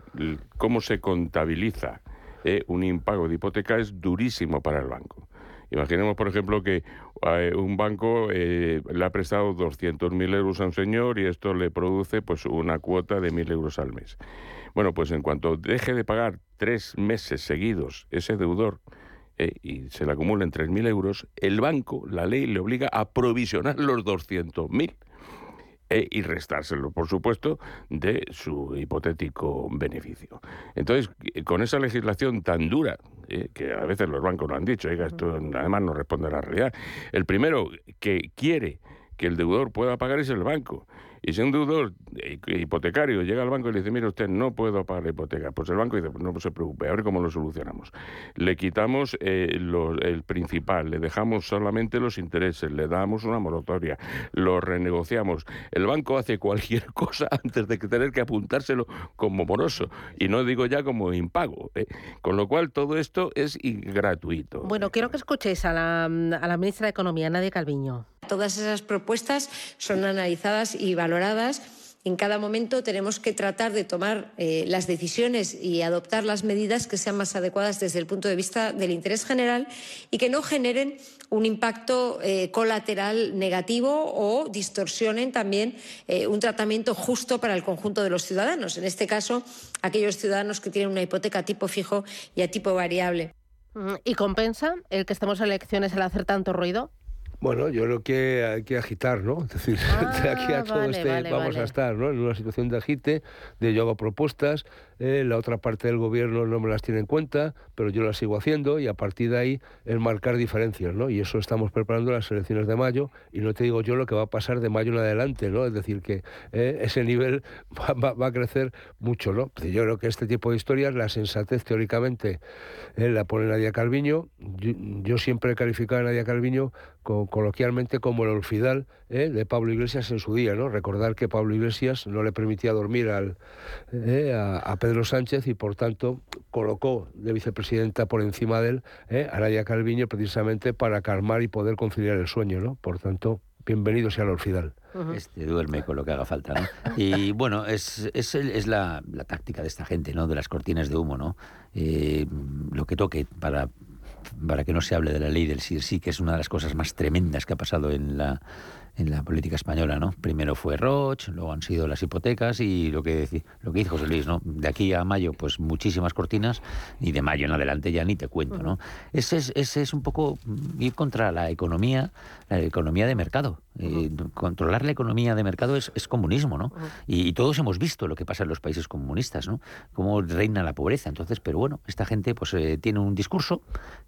cómo se contabiliza eh, un impago de hipoteca es durísimo para el banco. Imaginemos, por ejemplo, que eh, un banco eh, le ha prestado 200.000 euros a un señor y esto le produce pues una cuota de 1.000 euros al mes. Bueno, pues en cuanto deje de pagar tres meses seguidos ese deudor, eh, y se le acumulen 3.000 euros, el banco, la ley le obliga a provisionar los 200.000 eh, y restárselo, por supuesto, de su hipotético beneficio. Entonces, con esa legislación tan dura, eh, que a veces los bancos lo han dicho, esto además no responde a la realidad, el primero que quiere que el deudor pueda pagar es el banco. Y si un deudor hipotecario llega al banco y le dice, mire usted, no puedo pagar la hipoteca, pues el banco dice, no se preocupe, a ver cómo lo solucionamos. Le quitamos eh, el principal, le dejamos solamente los intereses, le damos una moratoria, lo renegociamos. El banco hace cualquier cosa antes de tener que apuntárselo como moroso, y no digo ya como impago. ¿eh? Con lo cual todo esto es gratuito. Bueno, quiero que escuchéis a la, a la ministra de Economía, Nadia Calviño. Todas esas propuestas son analizadas y valoradas. En cada momento tenemos que tratar de tomar eh, las decisiones y adoptar las medidas que sean más adecuadas desde el punto de vista del interés general y que no generen un impacto eh, colateral negativo o distorsionen también eh, un tratamiento justo para el conjunto de los ciudadanos. En este caso, aquellos ciudadanos que tienen una hipoteca a tipo fijo y a tipo variable. ¿Y compensa el que estemos en elecciones al hacer tanto ruido? Bueno, yo creo que hay que agitar, ¿no? Es decir, de aquí a ah, todo este vamos a estar, ¿no? En una situación de agite, de yo hago propuestas, eh, la otra parte del gobierno no me las tiene en cuenta, pero yo las sigo haciendo y a partir de ahí es marcar diferencias, ¿no? Y eso estamos preparando las elecciones de mayo y no te digo yo lo que va a pasar de mayo en adelante, ¿no? Es decir, que eh, ese nivel va, a crecer mucho, ¿no? Yo creo que este tipo de historias, la sensatez teóricamente eh, la pone Nadia Calviño. Yo, siempre he calificado a Nadia Calviño coloquialmente como el olfidal de Pablo Iglesias en su día, ¿no? Recordar que Pablo Iglesias no le permitía dormir al, a, a Pedro Sánchez y por tanto colocó de vicepresidenta por encima de él ¿eh? a Nadia Calviño precisamente para calmar y poder conciliar el sueño, ¿no? Por tanto, bienvenido sea el Orfidal. Este duerme con lo que haga falta, ¿no? Y bueno, es, es, es la, la, táctica de esta gente, ¿no? De las cortinas de humo, ¿no? Eh, lo que toque para para que no se hable de la ley del sí, sí, que es una de las cosas más tremendas que ha pasado en la en la política española, ¿no? Primero fue Roche, luego han sido las hipotecas y lo que lo que dice José Luis, ¿no? De aquí a mayo, pues muchísimas cortinas y de mayo en adelante ya ni te cuento, ¿no? Ese es, ese es un poco ir contra la economía, la economía de mercado. Eh, controlar la economía de mercado es, comunismo, ¿no? y, todos hemos visto lo que pasa en los países comunistas, ¿no? Cómo reina la pobreza. Entonces, pero bueno, esta gente pues eh, tiene un discurso,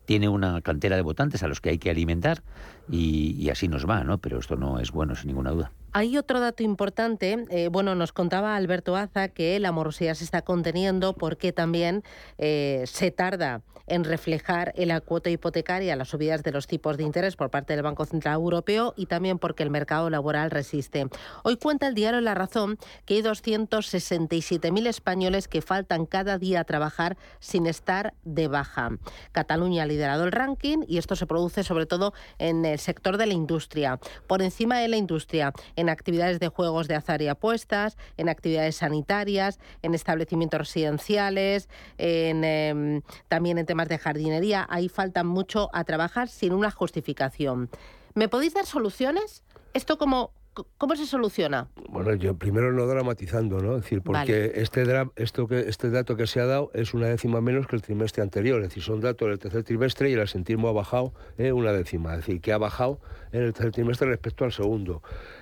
tiene una cantera de votantes a los que hay que alimentar y, y así nos va, ¿no? Pero esto no es bueno, sin ninguna duda. Hay otro dato importante. Eh, bueno, nos contaba Alberto Aza que la morosidad se está conteniendo porque también eh, se tarda en reflejar en la cuota hipotecaria las subidas de los tipos de interés por parte del Banco Central Europeo y también porque el mercado laboral resiste. Hoy cuenta el diario La Razón que hay 267.000 españoles que faltan cada día a trabajar sin estar de baja. Cataluña ha liderado el ranking y esto se produce sobre todo en el sector de la industria. Por encima de la industria, en actividades de juegos de azar y apuestas, en actividades sanitarias, en establecimientos residenciales, en, em, también en temas de jardinería. Ahí falta mucho a trabajar sin una justificación. ¿Me podéis dar soluciones? ¿Esto cómo, cómo se soluciona? Bueno, yo primero no dramatizando, ¿no? Es decir, porque este, esto que, este dato que se ha dado es una décima menos que el trimestre anterior. Es decir, son datos del tercer trimestre y el asentismo ha bajado eh, una décima. Es decir, que ha bajado en el tercer trimestre respecto al segundo.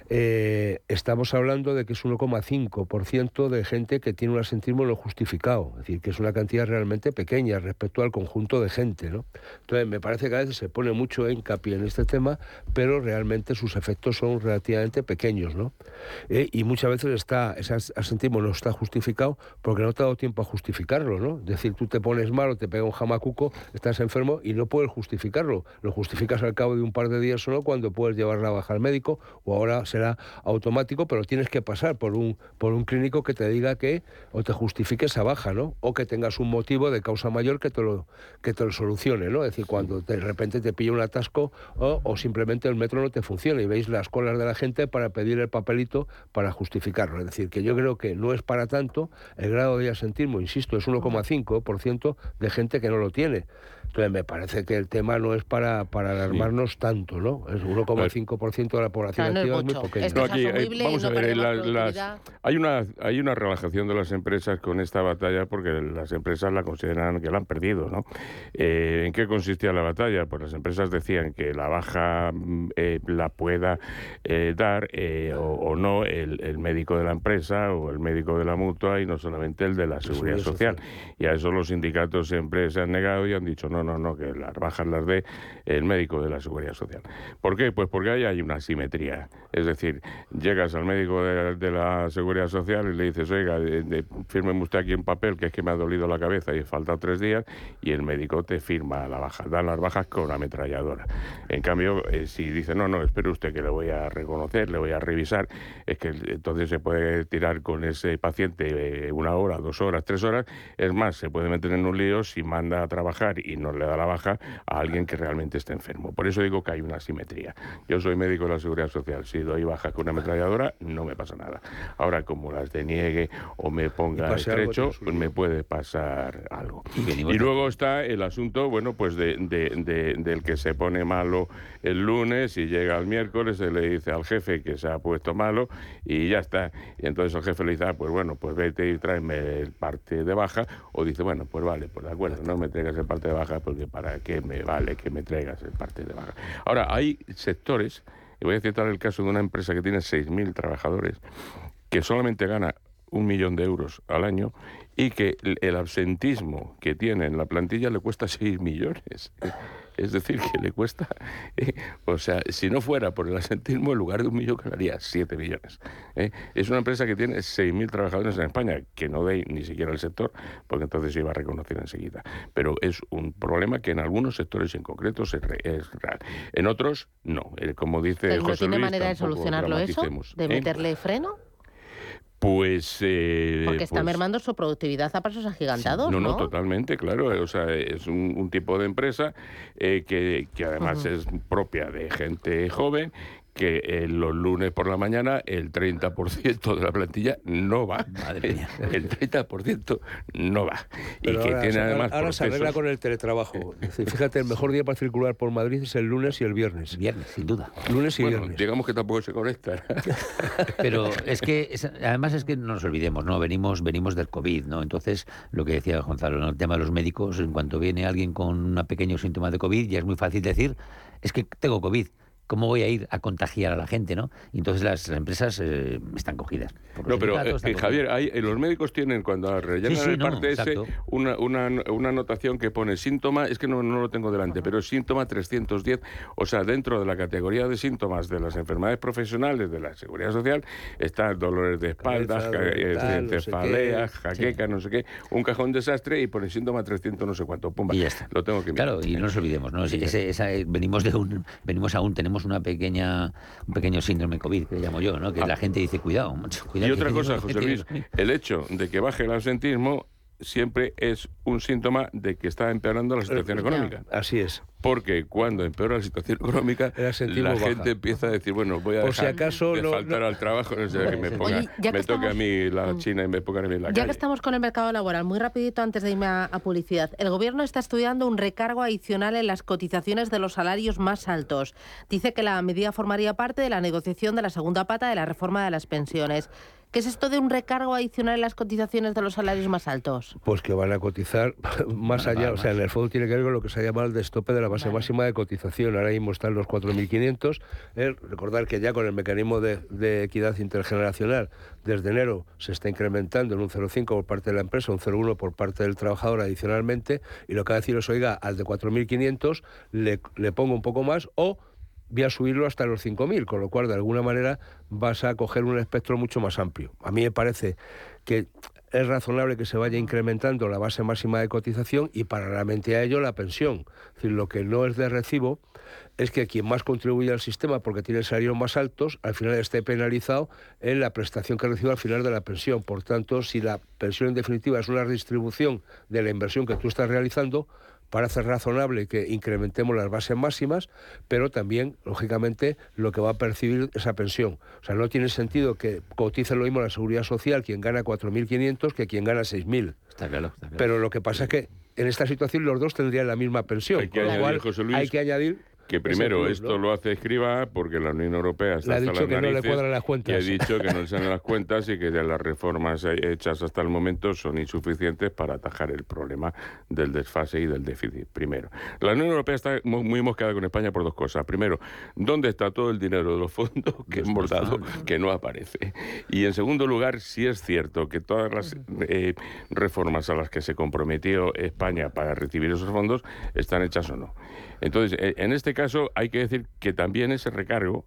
Eh, estamos hablando de que es 1,5% de gente que tiene un asentismo no justificado, es decir, que es una cantidad realmente pequeña respecto al conjunto de gente. ¿no? Entonces, me parece que a veces se pone mucho hincapié en este tema, pero realmente sus efectos son relativamente pequeños. ¿no? Eh, y muchas veces está, ese asentismo no está justificado porque no te ha dado tiempo a justificarlo. ¿no? Es decir, tú te pones mal o te pega un jamacuco, estás enfermo y no puedes justificarlo. Lo justificas al cabo de un par de días solo cuando puedes llevar la baja al médico o ahora será automático, pero tienes que pasar por un, por un clínico que te diga que o te justifique esa baja, ¿no? O que tengas un motivo de causa mayor que te lo, que te lo solucione, ¿no? Es decir, cuando de repente te pilla un atasco o, simplemente el metro no te funciona y veis las colas de la gente para pedir el papelito para justificarlo. Es decir, que yo creo que no es para tanto, el grado de asentismo, insisto, es 1,5% de gente que no lo tiene. Entonces me parece que el tema no es para, para alarmarnos tanto, ¿no? Es 1,5% de la población activa, es muy pequeño. aquí, eh, vamos a ver, hay, una, hay una relajación de las empresas con esta batalla porque las empresas la consideran que la han perdido, ¿no? Eh, ¿En qué consistía la batalla? Pues las empresas decían que la baja mm, eh, la pueda dar o, no el, médico de la empresa o el médico de la mutua y no solamente el de la seguridad social. Y a eso los sindicatos siempre se han negado y han dicho no, no, no, que las bajas las dé el médico de la Seguridad Social. ¿Por qué? Pues porque ahí hay una simetría. Es decir, llegas al médico de, la Seguridad Social y le dices, oiga, de, fírmeme usted aquí un papel que es que me ha dolido la cabeza y falta tres días, y el médico te firma la baja. Dan las bajas con la ametralladora. En cambio, eh, si dice, no, no, espere usted que le voy a reconocer, le voy a revisar, es que entonces se puede tirar con ese paciente eh, una hora, dos horas, tres horas. Es más, se puede meter en un lío si manda a trabajar y no le da la baja a alguien que realmente esté enfermo. Por eso digo que hay una simetría. Yo soy médico de la Seguridad Social. Si doy baja con una ametralladora, no me pasa nada. Ahora, como las deniegue o me ponga estrecho, pues me puede pasar algo. Y, luego está el asunto, bueno, pues de, del que se pone malo el lunes y llega el miércoles, se le dice al jefe que se ha puesto malo y ya está. Y entonces el jefe le dice, ah, pues bueno, pues vete y tráeme el parte de baja. O dice, bueno, pues vale, pues de acuerdo, no me traigas el parte de baja porque para qué me vale que me traigas el parte de baja. Ahora, hay sectores, y voy a citar el caso de una empresa que tiene 6.000 trabajadores, que solamente gana un millón de euros al año y que el absentismo que tiene en la plantilla le cuesta 6 millones. Es decir, que le cuesta, eh, o sea, si no fuera por el asentismo, en lugar de un millón ganaría 7 millones. ¿eh? Es una empresa que tiene 6.000 trabajadores en España, que no ve ni siquiera el sector, porque entonces se iba a reconocer enseguida. Pero es un problema que en algunos sectores en concreto es, real. En otros, no. Eh, como dice José ¿No tiene manera de solucionarlo eso? ¿De meterle freno? Pues. Eh, Porque está pues mermando su productividad a pasos agigantados. No, no, no, totalmente, claro. O sea, es un, tipo de empresa eh, que, que, además es propia de gente joven que eh, los lunes por la mañana el 30% de la plantilla no va. Madre mía. El 30% no va. y que ahora, tiene además. Ahora se arregla con el teletrabajo. fíjate, el mejor día para circular por Madrid es el lunes y el viernes. Viernes, sin duda. Lunes y bueno, viernes. Digamos que tampoco se conectan. Pero es que, además es que no nos olvidemos, ¿no? Venimos, venimos del COVID, ¿no? Entonces, lo que decía Gonzalo, ¿no? el tema de los médicos, en cuanto viene alguien con un pequeño síntoma de COVID, ya es muy fácil decir, es que tengo COVID ¿cómo voy a ir a contagiar a la gente, no? Y entonces las, las empresas eh, están cogidas. No, pero eh, están Javier, hay- eh, los médicos tienen cuando rellenan Sí, sí, el no, parte ese exacto. una, una, una anotación que pone síntoma, es que no, no lo tengo delante, pero es síntoma 310, o sea, dentro de la categoría de síntomas de las enfermedades profesionales de la seguridad social está dolores de espalda, Cabeza, ja- tal, no sé cefaleas, jaqueca, no sé qué, un cajón desastre y pone síntoma 300 no sé cuánto, pumba, lo tengo que mirar. Claro, y no nos olvidemos, ¿no? Ese- ese- esa- eh, venimos de un, venimos aún, tenemos una pequeña, un pequeño síndrome COVID, que llamo yo, ¿no? Que la gente dice, cuidado, macho, cuidado. Ah. Y otra cosa, José Luis, el hecho de que baje el absentismo siempre es un síntoma de que está empeorando la situación económica. Así es. Porque cuando empeora la situación económica, la baja. gente empieza a decir, bueno, voy a Por si dejar acaso de no- faltar no- al trabajo, no sé, que me, ponga, Oye, que me toque a estamos- mí la China y me pongan a mí en la Ya calle. que estamos con el mercado laboral, muy rapidito antes de irme a, a publicidad, el Gobierno está estudiando un recargo adicional en las cotizaciones de los salarios más altos. Dice que la medida formaría parte de la negociación de la segunda pata de la reforma de las pensiones. ¿Qué es esto de un recargo adicional en las cotizaciones de los salarios más altos? Pues que van a cotizar más allá, o sea, en el fondo tiene que ver con lo que se ha llamado el destope de la base máxima de cotización. Ahora mismo están los 4.500. Eh, recordar que ya con el mecanismo de, de equidad intergeneracional, desde enero se está incrementando en un 0,5 por parte de la empresa, un 0,1 por parte del trabajador adicionalmente, y lo que va a decir es, oiga, al de 4.500 le, le pongo un poco más o voy a subirlo hasta los 5.000, con lo cual de alguna manera vas a coger un espectro mucho más amplio. A mí me parece que es razonable que se vaya incrementando la base máxima de cotización y paralelamente a ello la pensión. Lo que no es de recibo es que quien más contribuye al sistema porque tiene salarios más altos, al final esté penalizado en la prestación que recibe al final de la pensión. Por tanto, si la pensión en definitiva es una redistribución de la inversión que tú estás realizando, parece razonable que incrementemos las bases máximas, pero también, lógicamente, lo que va a percibir esa pensión. O sea, no tiene sentido que cotice lo mismo la seguridad social quien gana 4.500 que quien gana 6.000. Está claro, está claro. Pero lo que pasa es que en esta situación los dos tendrían la misma pensión. Hay que con lo añadir, cual José Luis, hay que añadir Que primero esto ¿no? lo hace Escriba porque la Unión Europea está Le ha hasta dicho las que no le cuadran las y cuentas. ha dicho que no le salen las cuentas y que de las reformas he- hechas hasta el momento son insuficientes para atajar el problema del desfase y del déficit. Primero, la Unión Europea está mu- muy mosqueada con España por dos cosas. Primero, ¿dónde está todo el dinero de los fondos que hemos dado que no aparece? Y en segundo lugar, sí es cierto que todas las eh, reformas a las que se comprometió España para recibir esos fondos están hechas o no. Entonces, eh, en este caso hay que decir que también ese recargo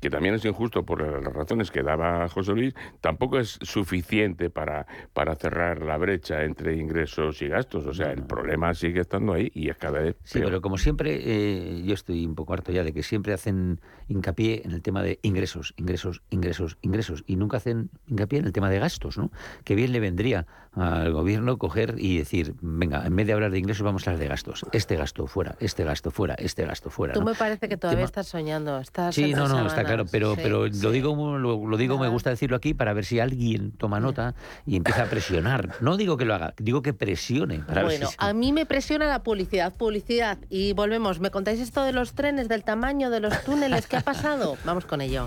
que también es injusto por las razones que daba José Luis, tampoco es suficiente para, para cerrar la brecha entre ingresos y gastos. O sea, el problema sigue estando ahí y es cada vez Sí, peor. pero como siempre, eh, yo estoy un poco harto ya de que siempre hacen hincapié en el tema de ingresos, ingresos, ingresos, ingresos, y nunca hacen hincapié en el tema de gastos, ¿no? Que bien le vendría al gobierno coger y decir, venga, en vez de hablar de ingresos, vamos a hablar de gastos. Este gasto fuera, este gasto fuera, este gasto fuera. Tú ¿no? me parece que todavía Tema- estás soñando. Estás Sí, no, no, está. Claro, pero, Sí, pero sí. lo digo, lo, lo digo, me gusta decirlo aquí para ver si alguien toma nota y empieza a presionar. No digo que lo haga, digo que presione. para Bueno, si- a mí me presiona la publicidad, publicidad. Y volvemos. ¿Me contáis esto de los trenes, del tamaño de los túneles? ¿Qué ha pasado? Vamos con ello.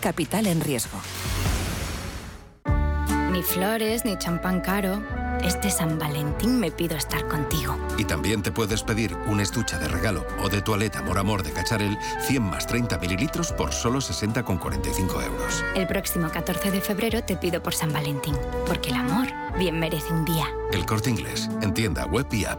Capital en riesgo. Ni flores, ni champán caro. Este San Valentín me pido estar contigo. Y también te puedes pedir un estuche de regalo o de toaleta Amor Amor de Cacharel 100 más 30 mililitros por solo 60,45 euros. El próximo 14 de febrero te pido por San Valentín, porque el amor bien merece un día. El corte inglés, en tienda web y app.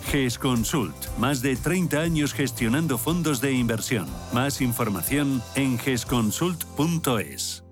GESConsult, más de 30 años gestionando fondos de inversión. Más información en gesconsult.es.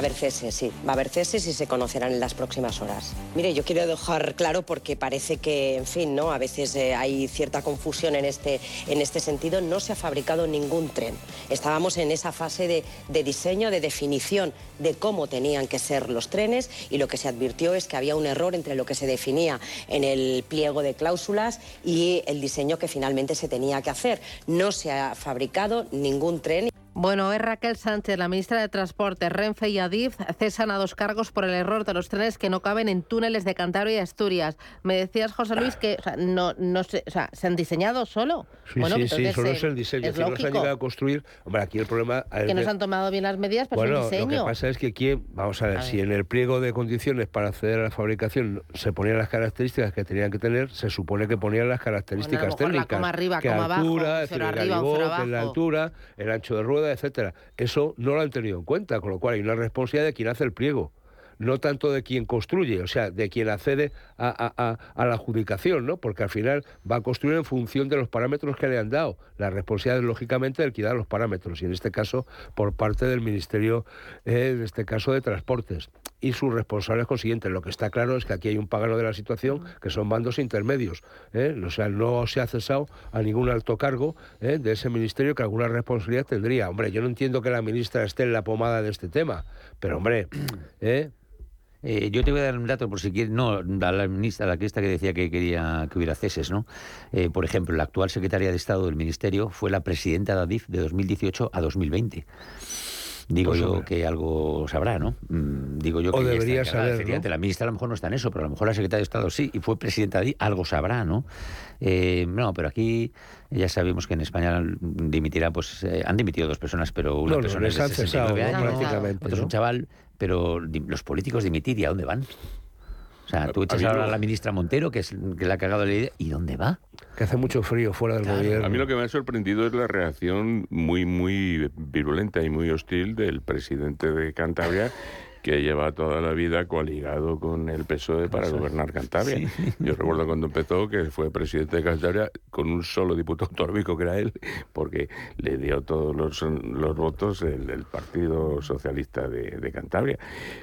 haber ceses, sí. Va a haber ceses y se conocerán en las próximas horas. Mire, yo quiero dejar claro porque parece que, en fin, ¿no? A veces eh, hay cierta confusión en este, en este sentido. No se ha fabricado ningún tren. Estábamos en esa fase de, de diseño, de definición de cómo tenían que ser los trenes y lo que se advirtió es que había un error entre lo que se definía en el pliego de cláusulas y el diseño que finalmente se tenía que hacer. No se ha fabricado ningún tren. Bueno, es Raquel Sánchez, la ministra de Transporte, Renfe y Adif cesan a dos cargos por el error de los trenes que no caben en túneles de Cantabria y Asturias. Me decías, José Luis, que o sea, no, no se, o sea, se han diseñado solo. Sí, bueno, sí, sí, solo eh, es el diseño. Es si no se han llegado a construir. Hombre, aquí el problema. es que no se han tomado bien las medidas, pero bueno, es el lo diseño. que pasa es que aquí, vamos a ver, A si ver. en el pliego de condiciones para acceder a la fabricación se ponían las características que tenían que tener, se supone que ponían las características mejor la técnicas. coma arriba, que coma altura, cero arriba, cero la altura, el ancho de rueda, etcétera. Eso no lo han tenido en cuenta, con lo cual hay una responsabilidad de quien hace el pliego. No tanto de quien construye, o sea, de quien accede a, a- a- a la adjudicación, ¿no? Porque al final va a construir en función de los parámetros que le han dado. La responsabilidad, lógicamente, del que da los parámetros, y en este caso, por parte del Ministerio, eh, en este caso, de Transportes. Y sus responsables consiguientes. Lo que está claro es que aquí hay un pagano de la situación, que son bandos intermedios. ¿eh? O sea, no se ha cesado a ningún alto cargo ¿eh? de ese ministerio que alguna responsabilidad tendría. Hombre, yo no entiendo que la ministra esté en la pomada de este tema, pero hombre, ¿eh? Eh, yo te voy a dar un dato por si quieres, no, a la ministra, a la crista que decía que quería que hubiera ceses, ¿no? Eh, por ejemplo, la actual secretaria de Estado del Ministerio fue la presidenta de ADIF de 2018 a 2020. Digo Pues, yo que algo sabrá, ¿no? Mm, Digo yo O que está debería encargada. saber, ¿no? La ministra a lo mejor no está en eso, pero a lo mejor la secretaria de Estado sí, y fue presidenta de ADIF, algo sabrá, ¿no? Eh, no, pero aquí ya sabemos que en España dimitirá, pues eh, han dimitido dos personas, pero una No, no, persona les es de han cesado, 69 ¿no? años, prácticamente, otro es ¿no? un chaval, pero di- los políticos dimitir, ¿y a dónde van? O sea, tú echas ahora a la ministra Montero, que es que le ha cagado la idea, ¿y dónde va? Que hace mucho frío fuera del gobierno. A mí lo que me ha sorprendido es la reacción muy, muy virulenta y muy hostil del presidente de Cantabria, que lleva toda la vida coaligado con el PSOE para Eso. gobernar Cantabria. Yo recuerdo cuando empezó que fue presidente de Cantabria con un solo diputado autonómico, que era él, porque le dio todos los, los votos el, el Partido Socialista de, de Cantabria.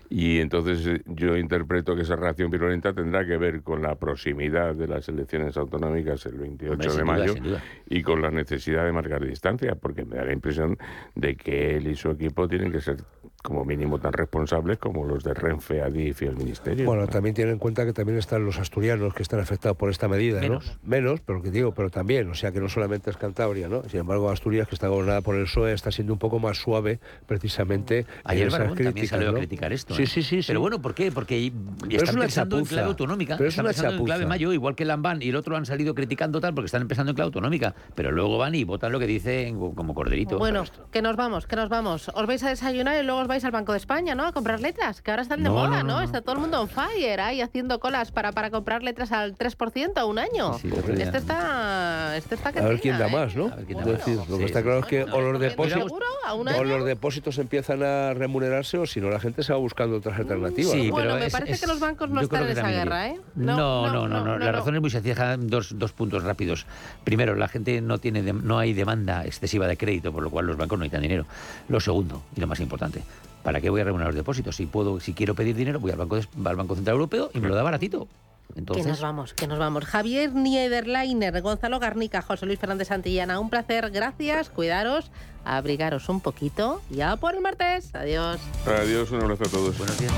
Y entonces eh, yo interpreto que esa reacción virulenta tendrá que ver con la proximidad de las elecciones autonómicas el 28 Hombre, sin de mayo duda. y con la necesidad de marcar distancia, porque me da la impresión de que él y su equipo tienen que ser como mínimo tan responsables como los de Renfe, Adif y el Ministerio. Bueno, también tienen en cuenta que también están los asturianos que están afectados por esta medida, Menos. ¿no? Menos, pero que digo, pero también, o sea que no solamente es Cantabria, ¿no? Sin embargo, Asturias, que está gobernada por el PSOE, está siendo un poco más suave precisamente Ayer en esas Barbón también críticas, salió ¿no? a criticar esto. Sí, ¿eh? sí, sí, sí. Pero bueno, ¿por qué? Porque Pero es están una pensando en chapuza. clave autonómica. Pero es están una pensando en clave chapuza. mayo, igual que Lambán y el otro han salido criticando tal porque están empezando en clave autonómica. Pero luego van y votan lo que dicen como corderito. Bueno, que nos vamos, que nos vamos. Os vais a desayunar y luego os vais al Banco de España, ¿no? A comprar letras, que ahora están de No, moda, no, ¿no? no, no. Está todo el mundo on fire ahí haciendo colas para, para comprar letras al 3% a un año. Sí, este está este está que A ver quién da ¿eh? más, ¿no? quién da Es más. decir, lo que está sí, claro sí. es que o los depósitos, ¿Seguro? ¿A un o los depósitos empiezan a remunerarse o si no la gente se va buscando otras alternativas. Sí, ¿no? Bueno, pero me es- parece es- que los bancos no están en esa guerra. ¿eh? No, no, no, no, La razón es muy sencilla. Dos, dos puntos rápidos. Primero, la gente no tiene, dem- no hay demanda excesiva de crédito, por lo cual los bancos no necesitan dinero. Lo segundo y lo más importante, ¿para qué voy a remunerar los depósitos? Si puedo, si quiero pedir dinero, voy al banco, al banco central europeo y me lo da baratito. Que Entonces, nos vamos, que nos vamos. Javier Niederleiner, Gonzalo Garnica, José Luis Fernández Santillana, un placer, gracias, cuidaros, abrigaros un poquito. Ya por el martes. Adiós. Adiós, un abrazo a todos. buenos días.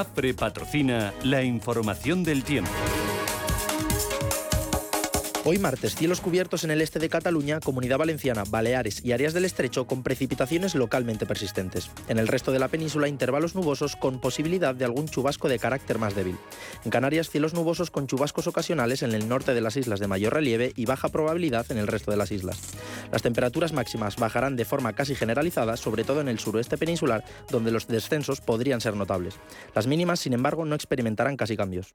MAPRE patrocina la información del tiempo. Hoy martes, cielos cubiertos en el este de Cataluña, Comunidad Valenciana, Baleares y áreas del Estrecho con precipitaciones localmente persistentes. En el resto de la península, intervalos nubosos con posibilidad de algún chubasco de carácter más débil. En Canarias, cielos nubosos con chubascos ocasionales en el norte de las islas de mayor relieve y baja probabilidad en el resto de las islas. Las temperaturas máximas bajarán de forma casi generalizada, sobre todo en el suroeste peninsular, donde los descensos podrían ser notables. Las mínimas, sin embargo, no experimentarán casi cambios.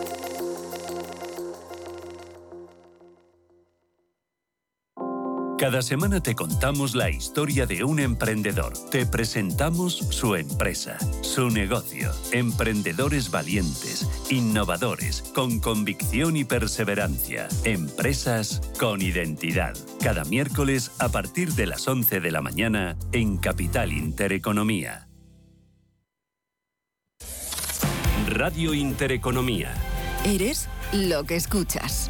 Cada semana te contamos la historia de un emprendedor. Te presentamos su empresa, su negocio. Emprendedores valientes, innovadores, con convicción y perseverancia. Empresas con identidad. Cada miércoles a partir de las 11 de la mañana en Capital Intereconomía. Radio Intereconomía. Eres lo que escuchas.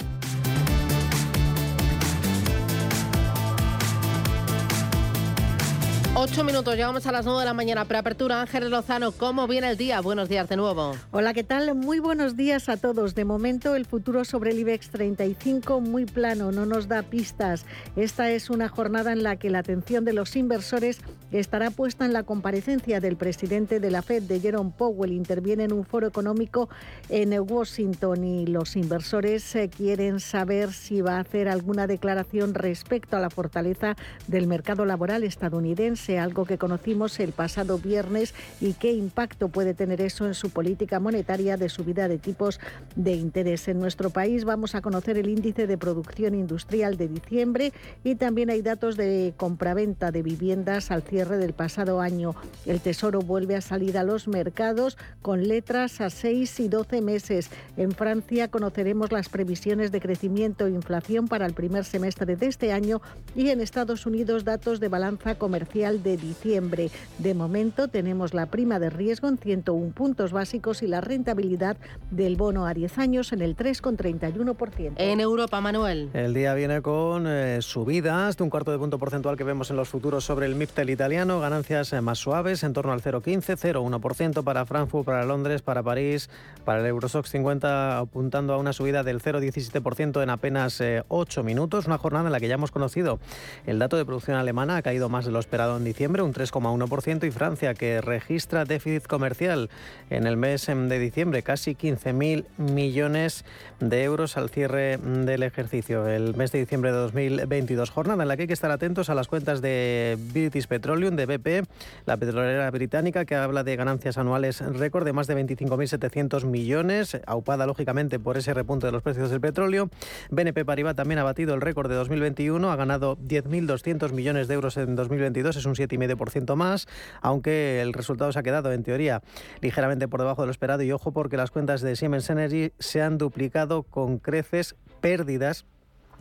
Ocho minutos, llegamos a las nueve de la mañana. Preapertura, Ángel Lozano, ¿cómo viene el día? Buenos días de nuevo. Hola, ¿qué tal? Muy buenos días a todos. De momento, el futuro sobre el IBEX 35 muy plano, no nos da pistas. Esta es una jornada en la que la atención de los inversores estará puesta en la comparecencia del presidente de la Fed, de Jerome Powell. Interviene en un foro económico en Washington y los inversores eh, quieren saber si va a hacer alguna declaración respecto a la fortaleza del mercado laboral estadounidense algo que conocimos el pasado viernes y qué impacto puede tener eso en su política monetaria de subida de tipos de interés. En nuestro país vamos a conocer el índice de producción industrial de diciembre y también hay datos de compraventa de viviendas al cierre del pasado año. El Tesoro vuelve a salir a los mercados con letras a 6 y 12 meses. En Francia conoceremos las previsiones de crecimiento e inflación para el primer semestre de este año y en Estados Unidos datos de balanza comercial de diciembre. De momento tenemos la prima de riesgo en 101 puntos básicos y la rentabilidad del bono a 10 años en el 3,31%. En Europa, Manuel. El día viene con eh, subidas de un cuarto de punto porcentual que vemos en los futuros sobre el MIPTEL italiano, ganancias eh, más suaves en torno al 0,15, 0,1% para Frankfurt, para Londres, para París, para el Eurosox 50 apuntando a una subida del 0,17% en apenas 8 eh, minutos, una jornada en la que ya hemos conocido el dato de producción alemana ha caído más de lo esperado en diciembre, un 3,1%, y Francia, que registra déficit comercial en el mes de diciembre, casi 15.000 millones de euros al cierre del ejercicio, el mes de diciembre de 2022. Jornada en la que hay que estar atentos a las cuentas de British Petroleum, de BP, la petrolera británica, que habla de ganancias anuales récord de más de 25.700 millones, aupada lógicamente por ese repunte de los precios del petróleo. BNP Paribas también ha batido el récord de 2021, ha ganado 10.200 millones de euros en 2022, es un 7,5% más, aunque el resultado se ha quedado en teoría ligeramente por debajo de lo esperado. Y ojo porque las cuentas de Siemens Energy se han duplicado con creces pérdidas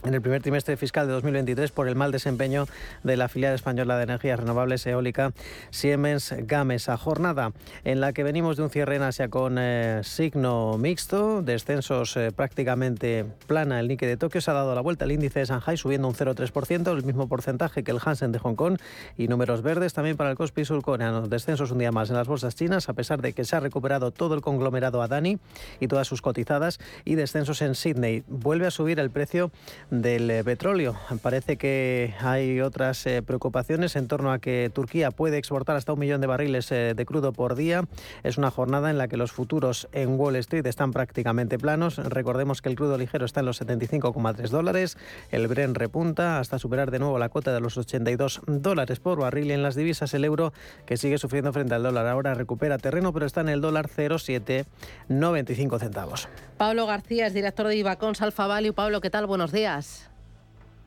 en el primer trimestre fiscal de 2023 por el mal desempeño de la filial española de energías renovables eólica Siemens Gamesa. Jornada en la que venimos de un cierre en Asia con eh, signo mixto, descensos eh, prácticamente plana. El Nikkei de Tokio se ha dado la vuelta al índice de Shanghai subiendo un 0,3%, el mismo porcentaje que el Hansen de Hong Kong y números verdes también para el Kospi surcoreano. Descensos un día más en las bolsas chinas a pesar de que se ha recuperado todo el conglomerado Adani y todas sus cotizadas y descensos en Sydney. Vuelve a subir el precio del eh, petróleo. Parece que hay otras eh, preocupaciones en torno a que Turquía puede exportar hasta un millón de barriles eh, de crudo por día. Es una jornada en la que los futuros en Wall Street están prácticamente planos. Recordemos que el crudo ligero está en los 75,3 dólares. El Bren repunta hasta superar de nuevo la cota de los 82 dólares por barril en las divisas el euro que sigue sufriendo frente al dólar ahora recupera terreno pero está en el dólar 0,795 centavos. Pablo García es director de Ibacons Alfa. Pablo, ¿qué tal? Buenos días.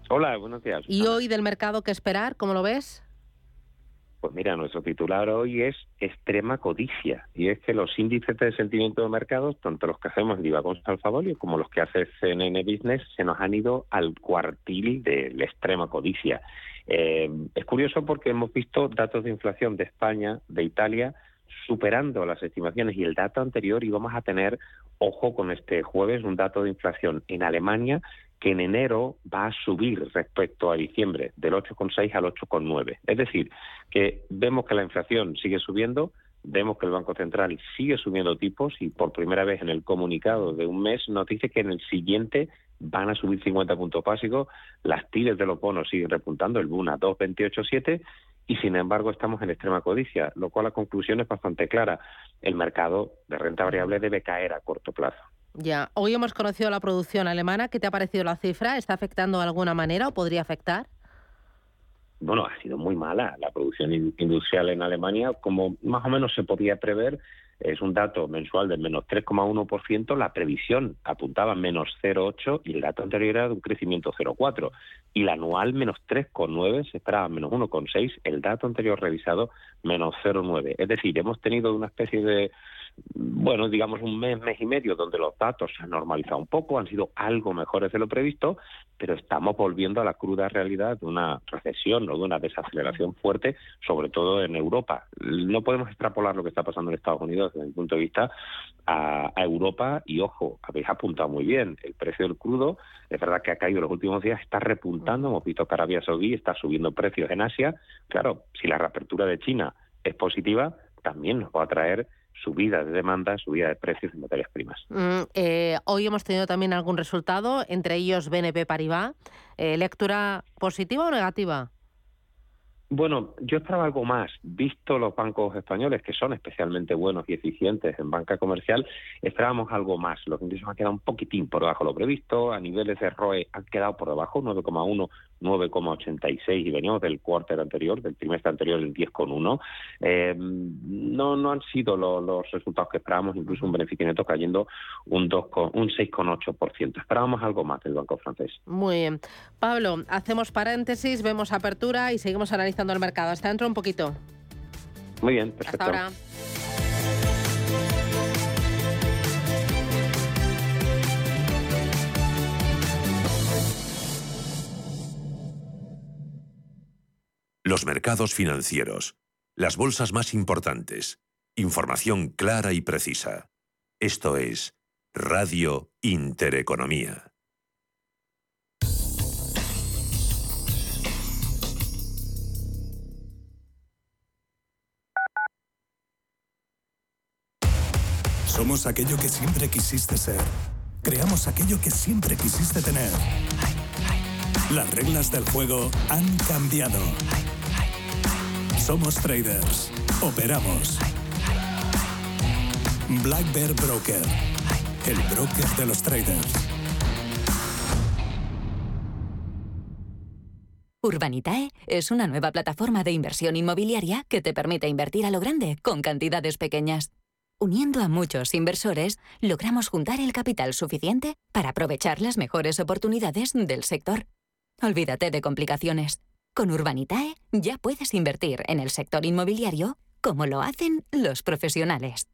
Hola, buenos días. ¿Y hoy del mercado qué esperar? ¿Cómo lo ves? Pues mira, nuestro titular hoy es extrema codicia. Y es que los índices de sentimiento de mercados, tanto los que hacemos en Divagons Alfabolio como los que hace CNN Business, se nos han ido al cuartil de la extrema codicia. Eh, es curioso porque hemos visto datos de inflación de España, de Italia, superando las estimaciones y el dato anterior íbamos a tener, ojo con este jueves, un dato de inflación en Alemania que en enero va a subir respecto a diciembre, del 8,6 al 8,9. Es decir, que vemos que la inflación sigue subiendo, vemos que el Banco Central sigue subiendo tipos y por primera vez en el comunicado de un mes nos dice que en el siguiente van a subir 50 puntos básicos, las tires de los bonos siguen repuntando, el BUNA 2,28,7 y sin embargo estamos en extrema codicia, lo cual la conclusión es bastante clara. El mercado de renta variable debe caer a corto plazo. Ya, hoy hemos conocido la producción alemana. ¿Qué te ha parecido la cifra? ¿Está afectando de alguna manera o podría afectar? Bueno, ha sido muy mala la producción industrial en Alemania, como más o menos se podía prever. Es un dato mensual del menos 3,1%, la previsión apuntaba menos 0,8% y el dato anterior era de un crecimiento 0,4%. Y la anual menos 3,9%, se esperaba menos 1,6%, el dato anterior revisado menos 0,9%. Es decir, hemos tenido una especie de bueno, digamos un mes, mes y medio, donde los datos se han normalizado un poco, han sido algo mejores de lo previsto, pero estamos volviendo a la cruda realidad de una recesión o de una desaceleración fuerte, sobre todo en Europa. No podemos extrapolar lo que está pasando en Estados Unidos desde mi punto de vista a, Europa y, ojo, habéis apuntado muy bien, el precio del crudo es verdad que ha caído en los últimos días, está repuntando, hemos visto que Arabia Saudí está subiendo precios en Asia. Claro, si la reapertura de China es positiva, también nos va a traer subida de demanda, subida de precios de materias primas. Mm, eh, hoy hemos tenido también algún resultado, entre ellos BNP Paribas. Eh, ¿Lectura positiva o negativa? Bueno, yo esperaba algo más. Visto los bancos españoles, que son especialmente buenos y eficientes en banca comercial, esperábamos algo más. Los índices han quedado un poquitín por debajo de lo previsto. A niveles de ROE han quedado por debajo, 9,1, 9,86 y veníamos del quarter anterior, del trimestre anterior, el 10,1. Eh, no, no han sido los resultados que esperábamos, incluso un beneficio neto cayendo un, 2, un 6,8%. Esperábamos algo más del banco francés. Muy bien. Pablo, hacemos paréntesis, vemos apertura y seguimos analizando el mercado. Hasta dentro un poquito. Muy bien, perfecto. Hasta ahora. Los mercados financieros. Las bolsas más importantes. Información clara y precisa. Esto es Radio Intereconomía. Somos aquello que siempre quisiste ser. Creamos aquello que siempre quisiste tener. Las reglas del juego han cambiado. Somos traders. Operamos. Black Bear Broker. El broker de los traders. Urbanitae es una nueva plataforma de inversión inmobiliaria que te permite invertir a lo grande con cantidades pequeñas. Uniendo a muchos inversores, logramos juntar el capital suficiente para aprovechar las mejores oportunidades del sector. Olvídate de complicaciones. Con Urbanitae ya puedes invertir en el sector inmobiliario como lo hacen los profesionales.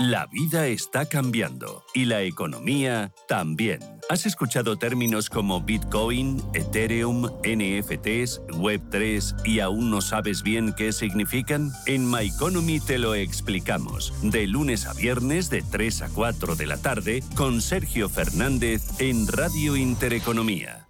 La vida está cambiando y la economía también. ¿Has escuchado términos como Bitcoin, Ethereum, NFTs, Web3 y aún no sabes bien qué significan? En My Economy te lo explicamos. De lunes a viernes de 3 a 4 de la tarde con Sergio Fernández en Radio Intereconomía.